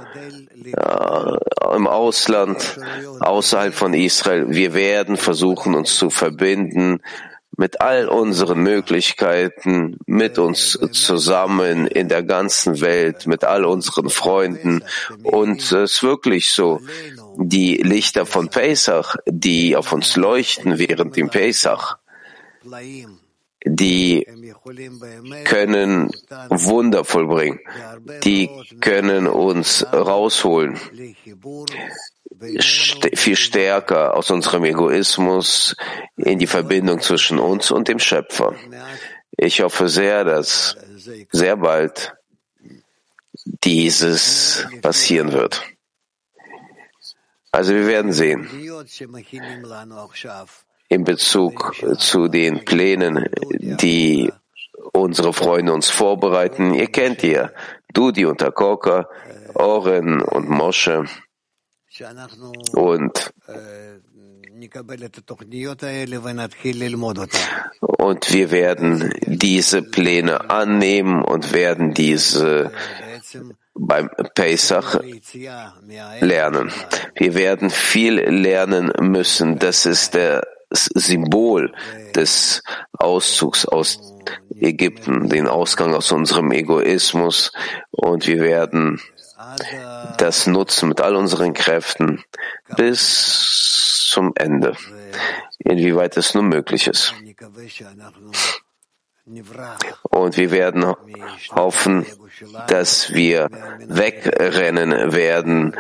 ja, im Ausland, außerhalb von Israel, wir werden versuchen, uns zu verbinden mit all unseren Möglichkeiten, mit uns zusammen in der ganzen Welt, mit all unseren Freunden. Und es ist wirklich so, die Lichter von Pesach, die auf uns leuchten während dem Pesach, die können Wunder vollbringen, die können uns rausholen, viel stärker aus unserem Egoismus in die Verbindung zwischen uns und dem Schöpfer. Ich hoffe sehr, dass sehr bald dieses passieren wird. Also wir werden sehen. In Bezug zu den Plänen, die unsere Freunde uns vorbereiten, ihr kennt ihr, Dudi und Takoka, Oren und Mosche und und wir werden diese Pläne annehmen und werden diese beim Pesach lernen. Wir werden viel lernen müssen. Das ist das Symbol des Auszugs aus Ägypten, den Ausgang aus unserem Egoismus. Und wir werden das nutzen mit all unseren Kräften bis zum Ende, inwieweit es nur möglich ist. Und wir werden hoffen, dass wir wegrennen werden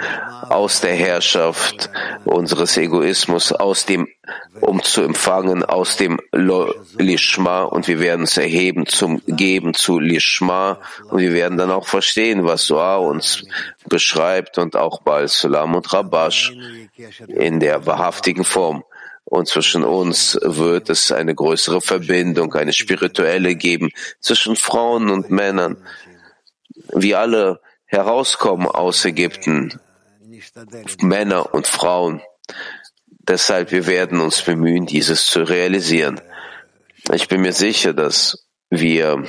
aus der Herrschaft unseres Egoismus, aus dem, um zu empfangen, aus dem Lishma und wir werden uns erheben zum Geben zu Lishma und wir werden dann auch verstehen, was Soa uns beschreibt und auch Baal Salam und Rabash in der wahrhaftigen Form. Und zwischen uns wird es eine größere Verbindung, eine spirituelle geben zwischen Frauen und Männern. Wir alle herauskommen aus Ägypten, Männer und Frauen. Deshalb, wir werden uns bemühen, dieses zu realisieren. Ich bin mir sicher, dass wir,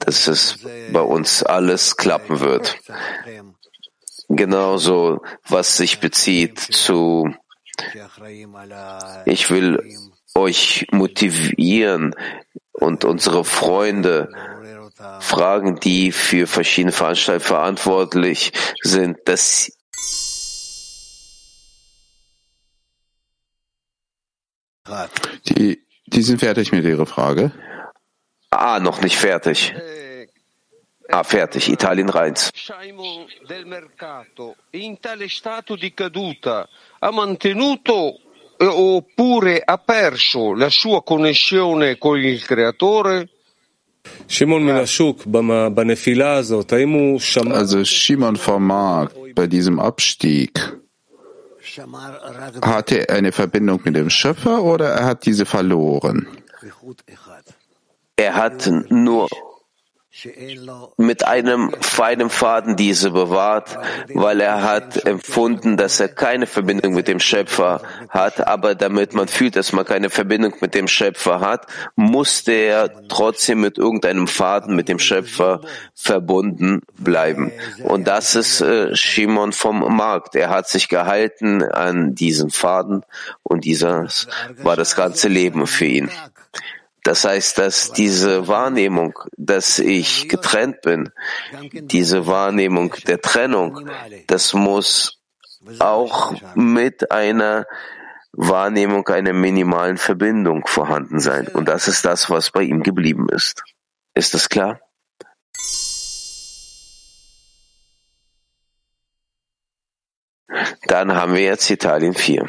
dass es bei uns alles klappen wird. Genauso, was sich bezieht zu ich will euch motivieren und unsere Freunde fragen, die für verschiedene Veranstaltungen verantwortlich sind, dass die, die sind fertig mit ihrer Frage. Ah, noch nicht fertig. Ah, fertig. Italien mercato in tale stato di caduta ha mantenuto eh, oppure ha perso la sua connessione con il creatore? Also Shimon vom Markt bei diesem Abstieg, hatte er eine Verbindung mit dem Schöpfer oder er hat diese verloren? Er hat nur mit einem feinen Faden diese bewahrt, weil er hat empfunden, dass er keine Verbindung mit dem Schöpfer hat, aber damit man fühlt, dass man keine Verbindung mit dem Schöpfer hat, musste er trotzdem mit irgendeinem Faden mit dem Schöpfer verbunden bleiben. Und das ist äh, Shimon vom Markt. Er hat sich gehalten an diesen Faden und dieses war das ganze Leben für ihn. Das heißt, dass diese Wahrnehmung, dass ich getrennt bin, diese Wahrnehmung der Trennung, das muss auch mit einer Wahrnehmung einer minimalen Verbindung vorhanden sein. Und das ist das, was bei ihm geblieben ist. Ist das klar? Dann haben wir jetzt Italien 4.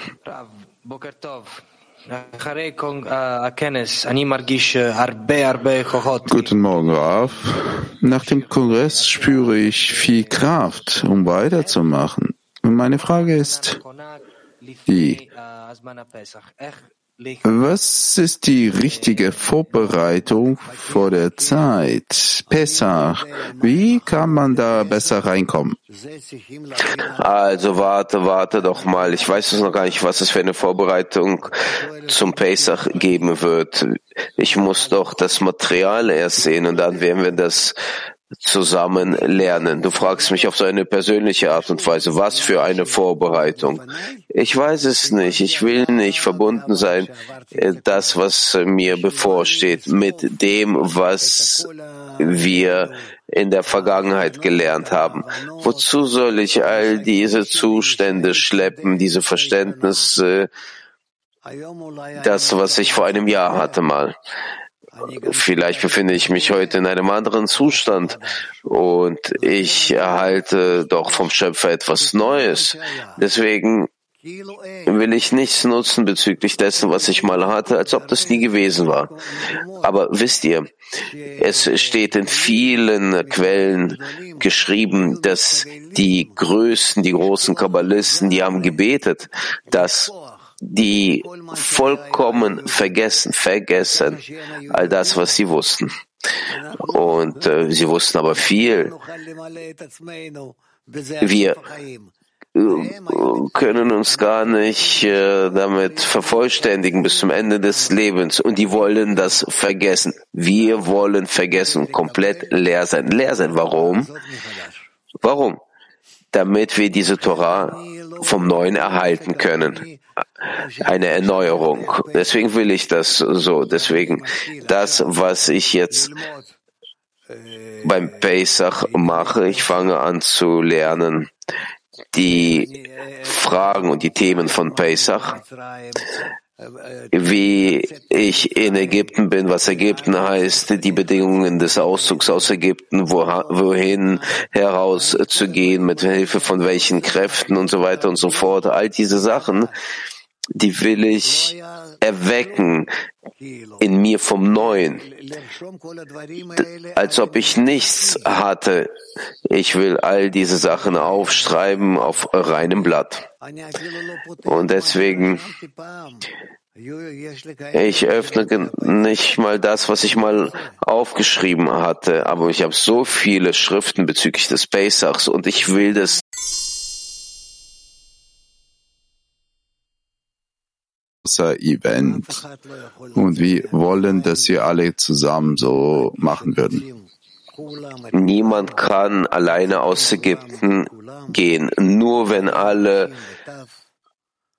Guten Morgen, Raf. Nach dem Kongress spüre ich viel Kraft, um weiterzumachen. Und meine Frage ist die, was ist die richtige Vorbereitung vor der Zeit? Pessach. Wie kann man da besser reinkommen? Also warte, warte doch mal. Ich weiß es noch gar nicht, was es für eine Vorbereitung zum Pesach geben wird. Ich muss doch das Material erst sehen und dann werden wir das zusammen lernen. Du fragst mich auf so eine persönliche Art und Weise, was für eine Vorbereitung. Ich weiß es nicht. Ich will nicht verbunden sein, äh, das, was mir bevorsteht, mit dem, was wir in der Vergangenheit gelernt haben. Wozu soll ich all diese Zustände schleppen, diese Verständnisse, das, was ich vor einem Jahr hatte mal? Vielleicht befinde ich mich heute in einem anderen Zustand und ich erhalte doch vom Schöpfer etwas Neues. Deswegen will ich nichts nutzen bezüglich dessen, was ich mal hatte, als ob das nie gewesen war. Aber wisst ihr, es steht in vielen Quellen geschrieben, dass die Größten, die großen Kabbalisten, die haben gebetet, dass die vollkommen vergessen, vergessen all das, was sie wussten. Und äh, sie wussten aber viel. Wir können uns gar nicht äh, damit vervollständigen bis zum Ende des Lebens. Und die wollen das vergessen. Wir wollen vergessen, komplett leer sein. Leer sein. Warum? Warum? Damit wir diese Torah vom Neuen erhalten können. Eine Erneuerung. Deswegen will ich das so. Deswegen das, was ich jetzt beim Pesach mache, ich fange an zu lernen die Fragen und die Themen von Pesach, wie ich in Ägypten bin, was Ägypten heißt, die Bedingungen des Auszugs aus Ägypten, wohin herauszugehen, mit Hilfe von welchen Kräften und so weiter und so fort. All diese Sachen, die will ich erwecken in mir vom Neuen, als ob ich nichts hatte. Ich will all diese Sachen aufschreiben auf reinem Blatt. Und deswegen, ich öffne nicht mal das, was ich mal aufgeschrieben hatte, aber ich habe so viele Schriften bezüglich des Pesachs und ich will das Event und wir wollen, dass wir alle zusammen so machen würden. Niemand kann alleine aus Ägypten gehen, nur wenn alle,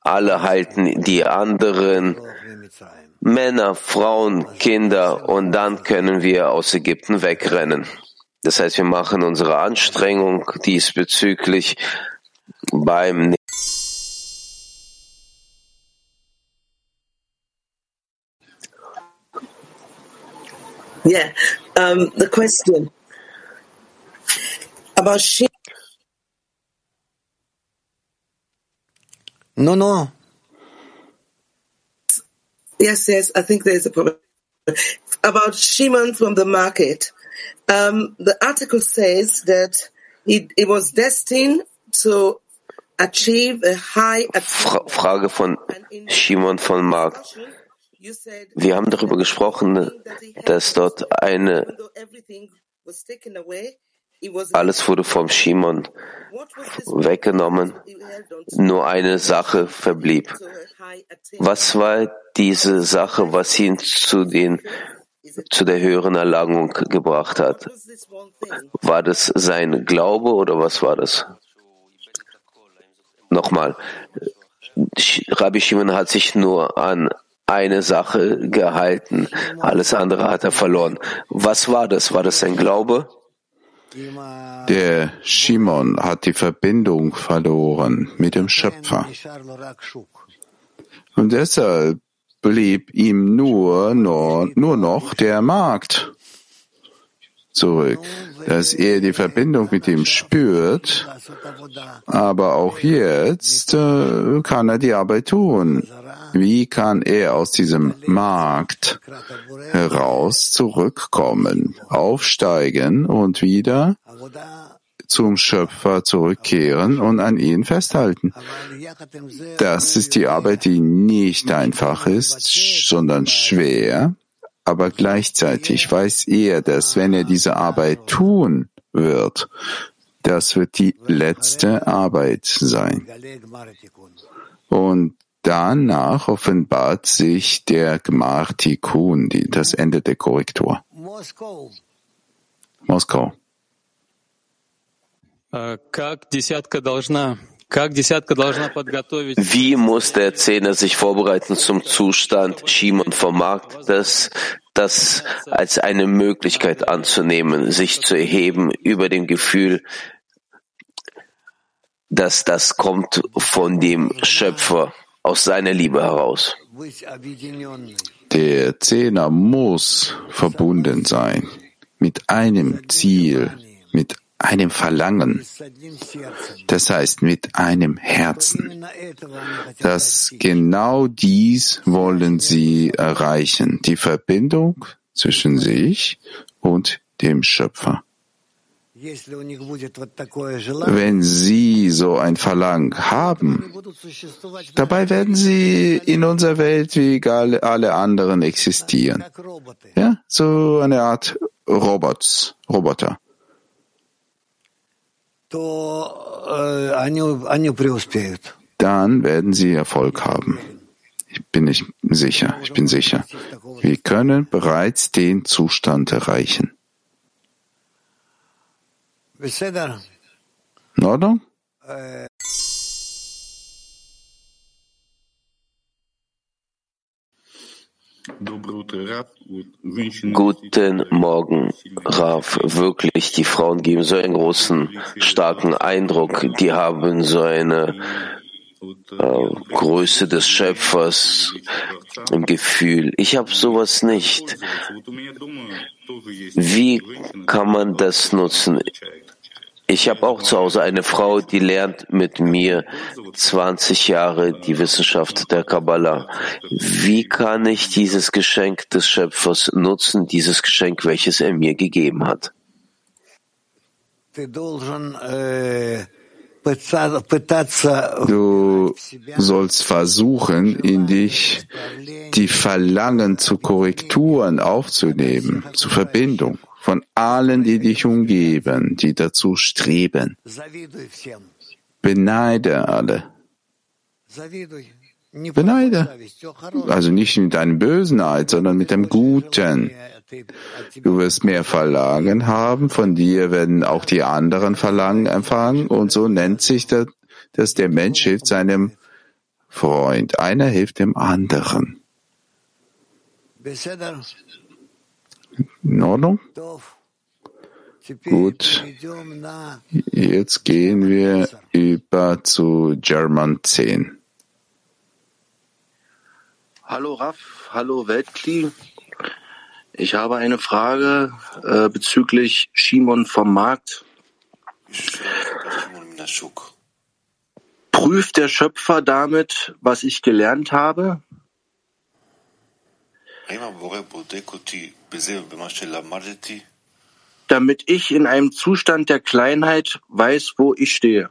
alle halten die anderen Männer, Frauen, Kinder und dann können wir aus Ägypten wegrennen. Das heißt, wir machen unsere Anstrengung diesbezüglich beim Yeah. Um, the question. about Shimon. No, no. Yes, yes, I think there's a problem. About Shimon from the market. Um, the article says that he, he was destined to achieve a high Fra Frage von Shimon von Mark. Wir haben darüber gesprochen, dass dort eine alles wurde vom Shimon weggenommen, nur eine Sache verblieb. Was war diese Sache, was ihn zu den zu der höheren Erlangung gebracht hat? War das sein Glaube oder was war das? Nochmal, Rabbi Shimon hat sich nur an eine Sache gehalten, alles andere hat er verloren. Was war das? War das sein Glaube? Der Shimon hat die Verbindung verloren mit dem Schöpfer. Und deshalb blieb ihm nur, nur, nur noch der Markt zurück, dass er die Verbindung mit ihm spürt, aber auch jetzt äh, kann er die Arbeit tun. Wie kann er aus diesem Markt heraus zurückkommen, aufsteigen und wieder zum Schöpfer zurückkehren und an ihn festhalten. Das ist die Arbeit, die nicht einfach ist, sondern schwer, aber gleichzeitig weiß er, dass wenn er diese Arbeit tun wird, das wird die letzte Arbeit sein. Und danach offenbart sich der Gmartikun, das Ende der Korrektur. Moskau. Wie muss der Zehner sich vorbereiten zum Zustand Shimon vom Markt, das, das als eine Möglichkeit anzunehmen, sich zu erheben über dem Gefühl, dass das kommt von dem Schöpfer aus seiner Liebe heraus? Der Zehner muss verbunden sein mit einem Ziel, mit einem Verlangen. Das heißt, mit einem Herzen. Das genau dies wollen sie erreichen. Die Verbindung zwischen sich und dem Schöpfer. Wenn Sie so ein Verlangen haben, dabei werden Sie in unserer Welt wie alle anderen existieren. Ja, so eine Art Robots, Roboter. Dann werden Sie Erfolg haben. Ich bin nicht sicher. Ich bin sicher. Wir können bereits den Zustand erreichen. In Ordnung? Guten Morgen, Raf. Wirklich, die Frauen geben so einen großen, starken Eindruck. Die haben so eine äh, Größe des Schöpfers im Gefühl. Ich habe sowas nicht. Wie kann man das nutzen? Ich habe auch zu Hause eine Frau, die lernt mit mir 20 Jahre die Wissenschaft der Kabbalah. Wie kann ich dieses Geschenk des Schöpfers nutzen, dieses Geschenk, welches er mir gegeben hat? Du sollst versuchen, in dich die Verlangen zu Korrekturen aufzunehmen, zur Verbindung von allen, die dich umgeben, die dazu streben. Beneide alle. Beneide. Also nicht mit einem bösen Neid, sondern mit dem Guten. Du wirst mehr Verlangen haben, von dir werden auch die anderen Verlangen empfangen und so nennt sich das, dass der Mensch hilft seinem Freund. Einer hilft dem anderen. In Ordnung? Gut. Jetzt gehen wir über zu German 10. Hallo Raff, hallo Weltkli. Ich habe eine Frage äh, bezüglich Shimon vom Markt. Prüft der Schöpfer damit, was ich gelernt habe? Damit ich in einem Zustand der Kleinheit weiß, wo ich stehe.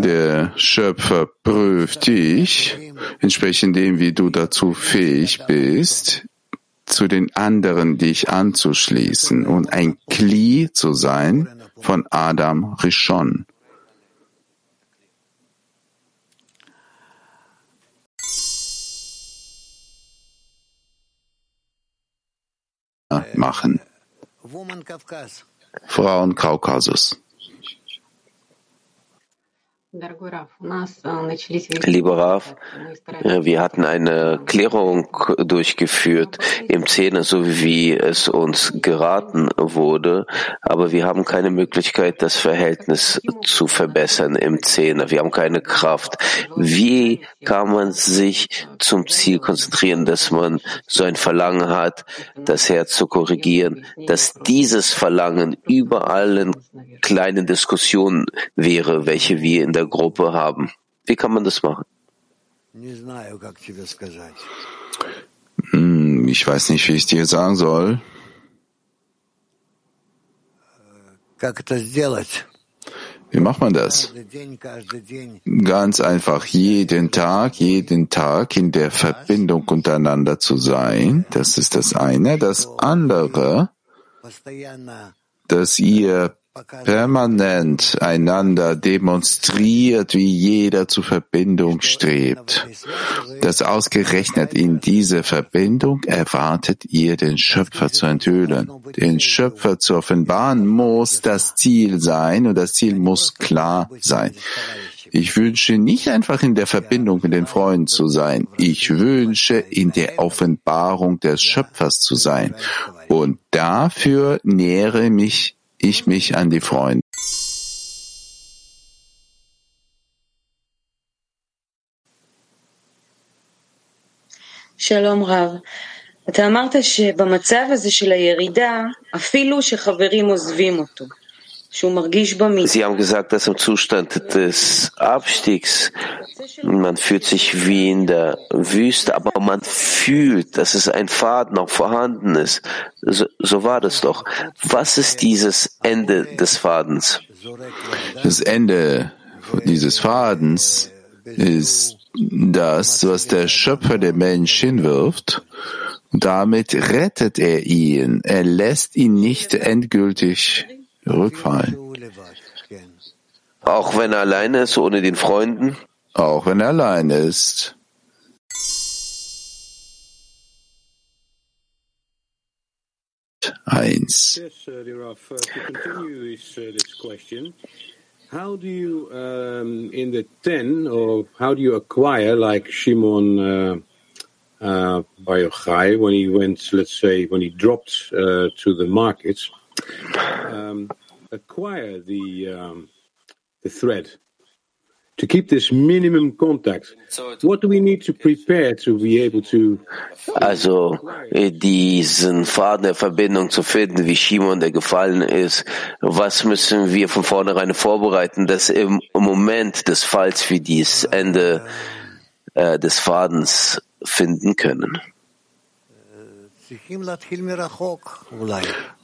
Der Schöpfer prüft dich, entsprechend dem, wie du dazu fähig bist, zu den anderen dich anzuschließen und ein Kli zu sein von Adam Rishon. machen. Frauen Kaukasus. Lieber Raf, wir hatten eine Klärung durchgeführt im Zehner, so wie es uns geraten wurde, aber wir haben keine Möglichkeit, das Verhältnis zu verbessern im Zehner. Wir haben keine Kraft. Wie kann man sich zum Ziel konzentrieren, dass man so ein Verlangen hat, das Herz zu korrigieren, dass dieses Verlangen über allen kleinen Diskussionen wäre, welche wir in der Gruppe haben. Wie kann man das machen? Hm, ich weiß nicht, wie ich dir sagen soll. Wie macht man das? Ganz einfach jeden Tag, jeden Tag in der Verbindung untereinander zu sein. Das ist das eine. Das andere, dass ihr permanent einander demonstriert, wie jeder zur Verbindung strebt. Das ausgerechnet in diese Verbindung erwartet ihr, den Schöpfer zu enthüllen. Den Schöpfer zu offenbaren muss das Ziel sein und das Ziel muss klar sein. Ich wünsche nicht einfach in der Verbindung mit den Freunden zu sein. Ich wünsche in der Offenbarung des Schöpfers zu sein. Und dafür nähere mich ich mich an die Freunde. שלום רב. אתה אמרת שבמצב הזה של הירידה, אפילו שחברים עוזבים אותו, Sie haben gesagt, dass im Zustand des Abstiegs man fühlt sich wie in der Wüste, aber man fühlt, dass es ein Faden noch vorhanden ist. So, so war das doch. Was ist dieses Ende des Fadens? Das Ende dieses Fadens ist das, was der Schöpfer der Mensch hinwirft. Damit rettet er ihn. Er lässt ihn nicht endgültig rückfallen. Auch wenn er alleine ist, ohne den Freunden? Auch wenn er alleine ist. Eins. How do you, um, in the ten, or how do you acquire, like Shimon uh, uh, Bar Yochai, when he went, let's say, when he dropped uh, to the markets, um, acquire the um, the thread to keep this minimum contact. What do we need to prepare to be able to? Also diesen Faden der Verbindung zu finden, wie Shimon der gefallen ist. Was müssen wir von vornherein vorbereiten, dass im Moment des Falls wir dieses Ende äh, des Fadens finden können?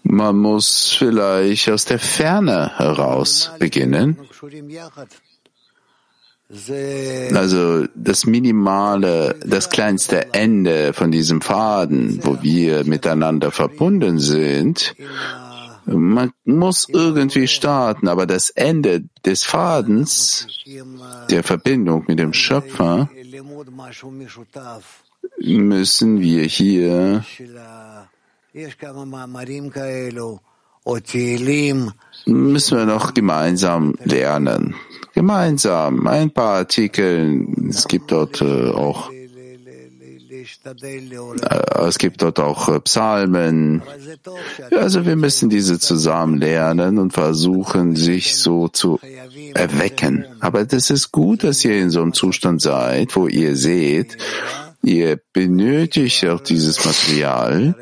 Man muss vielleicht aus der Ferne heraus beginnen. Also das minimale, das kleinste Ende von diesem Faden, wo wir miteinander verbunden sind, man muss irgendwie starten, aber das Ende des Fadens, der Verbindung mit dem Schöpfer, müssen wir hier müssen wir noch gemeinsam lernen. Gemeinsam ein paar Artikel. Es gibt dort äh, auch Äh, es gibt dort auch äh, Psalmen. Also wir müssen diese zusammen lernen und versuchen, sich so zu erwecken. Aber das ist gut, dass ihr in so einem Zustand seid, wo ihr seht, ihr benötigt auch dieses Material.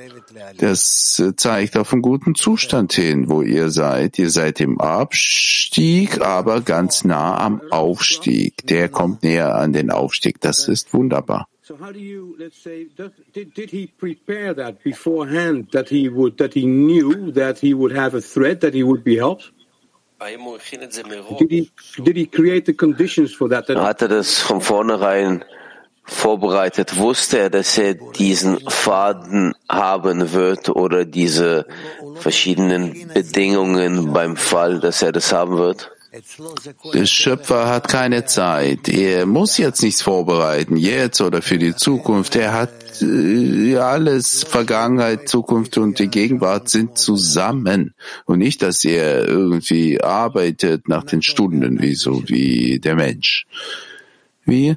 Das zeigt auf einen guten Zustand hin, wo ihr seid. Ihr seid im Abstieg, aber ganz nah am Aufstieg. Der kommt näher an den Aufstieg. Das ist wunderbar. So how do you, let's say, does, did, did he prepare that beforehand that he would, that he knew that he would have a threat, that he would be helped? Did he, did he create the conditions for that? that Hat er das von vornherein vorbereitet? Wusste er, dass er diesen Faden haben wird oder diese verschiedenen Bedingungen beim Fall, dass er das haben wird? Der Schöpfer hat keine Zeit. Er muss jetzt nichts vorbereiten, jetzt oder für die Zukunft. Er hat äh, alles, Vergangenheit, Zukunft und die Gegenwart sind zusammen. Und nicht, dass er irgendwie arbeitet nach den Stunden, wie so wie der Mensch. Wie?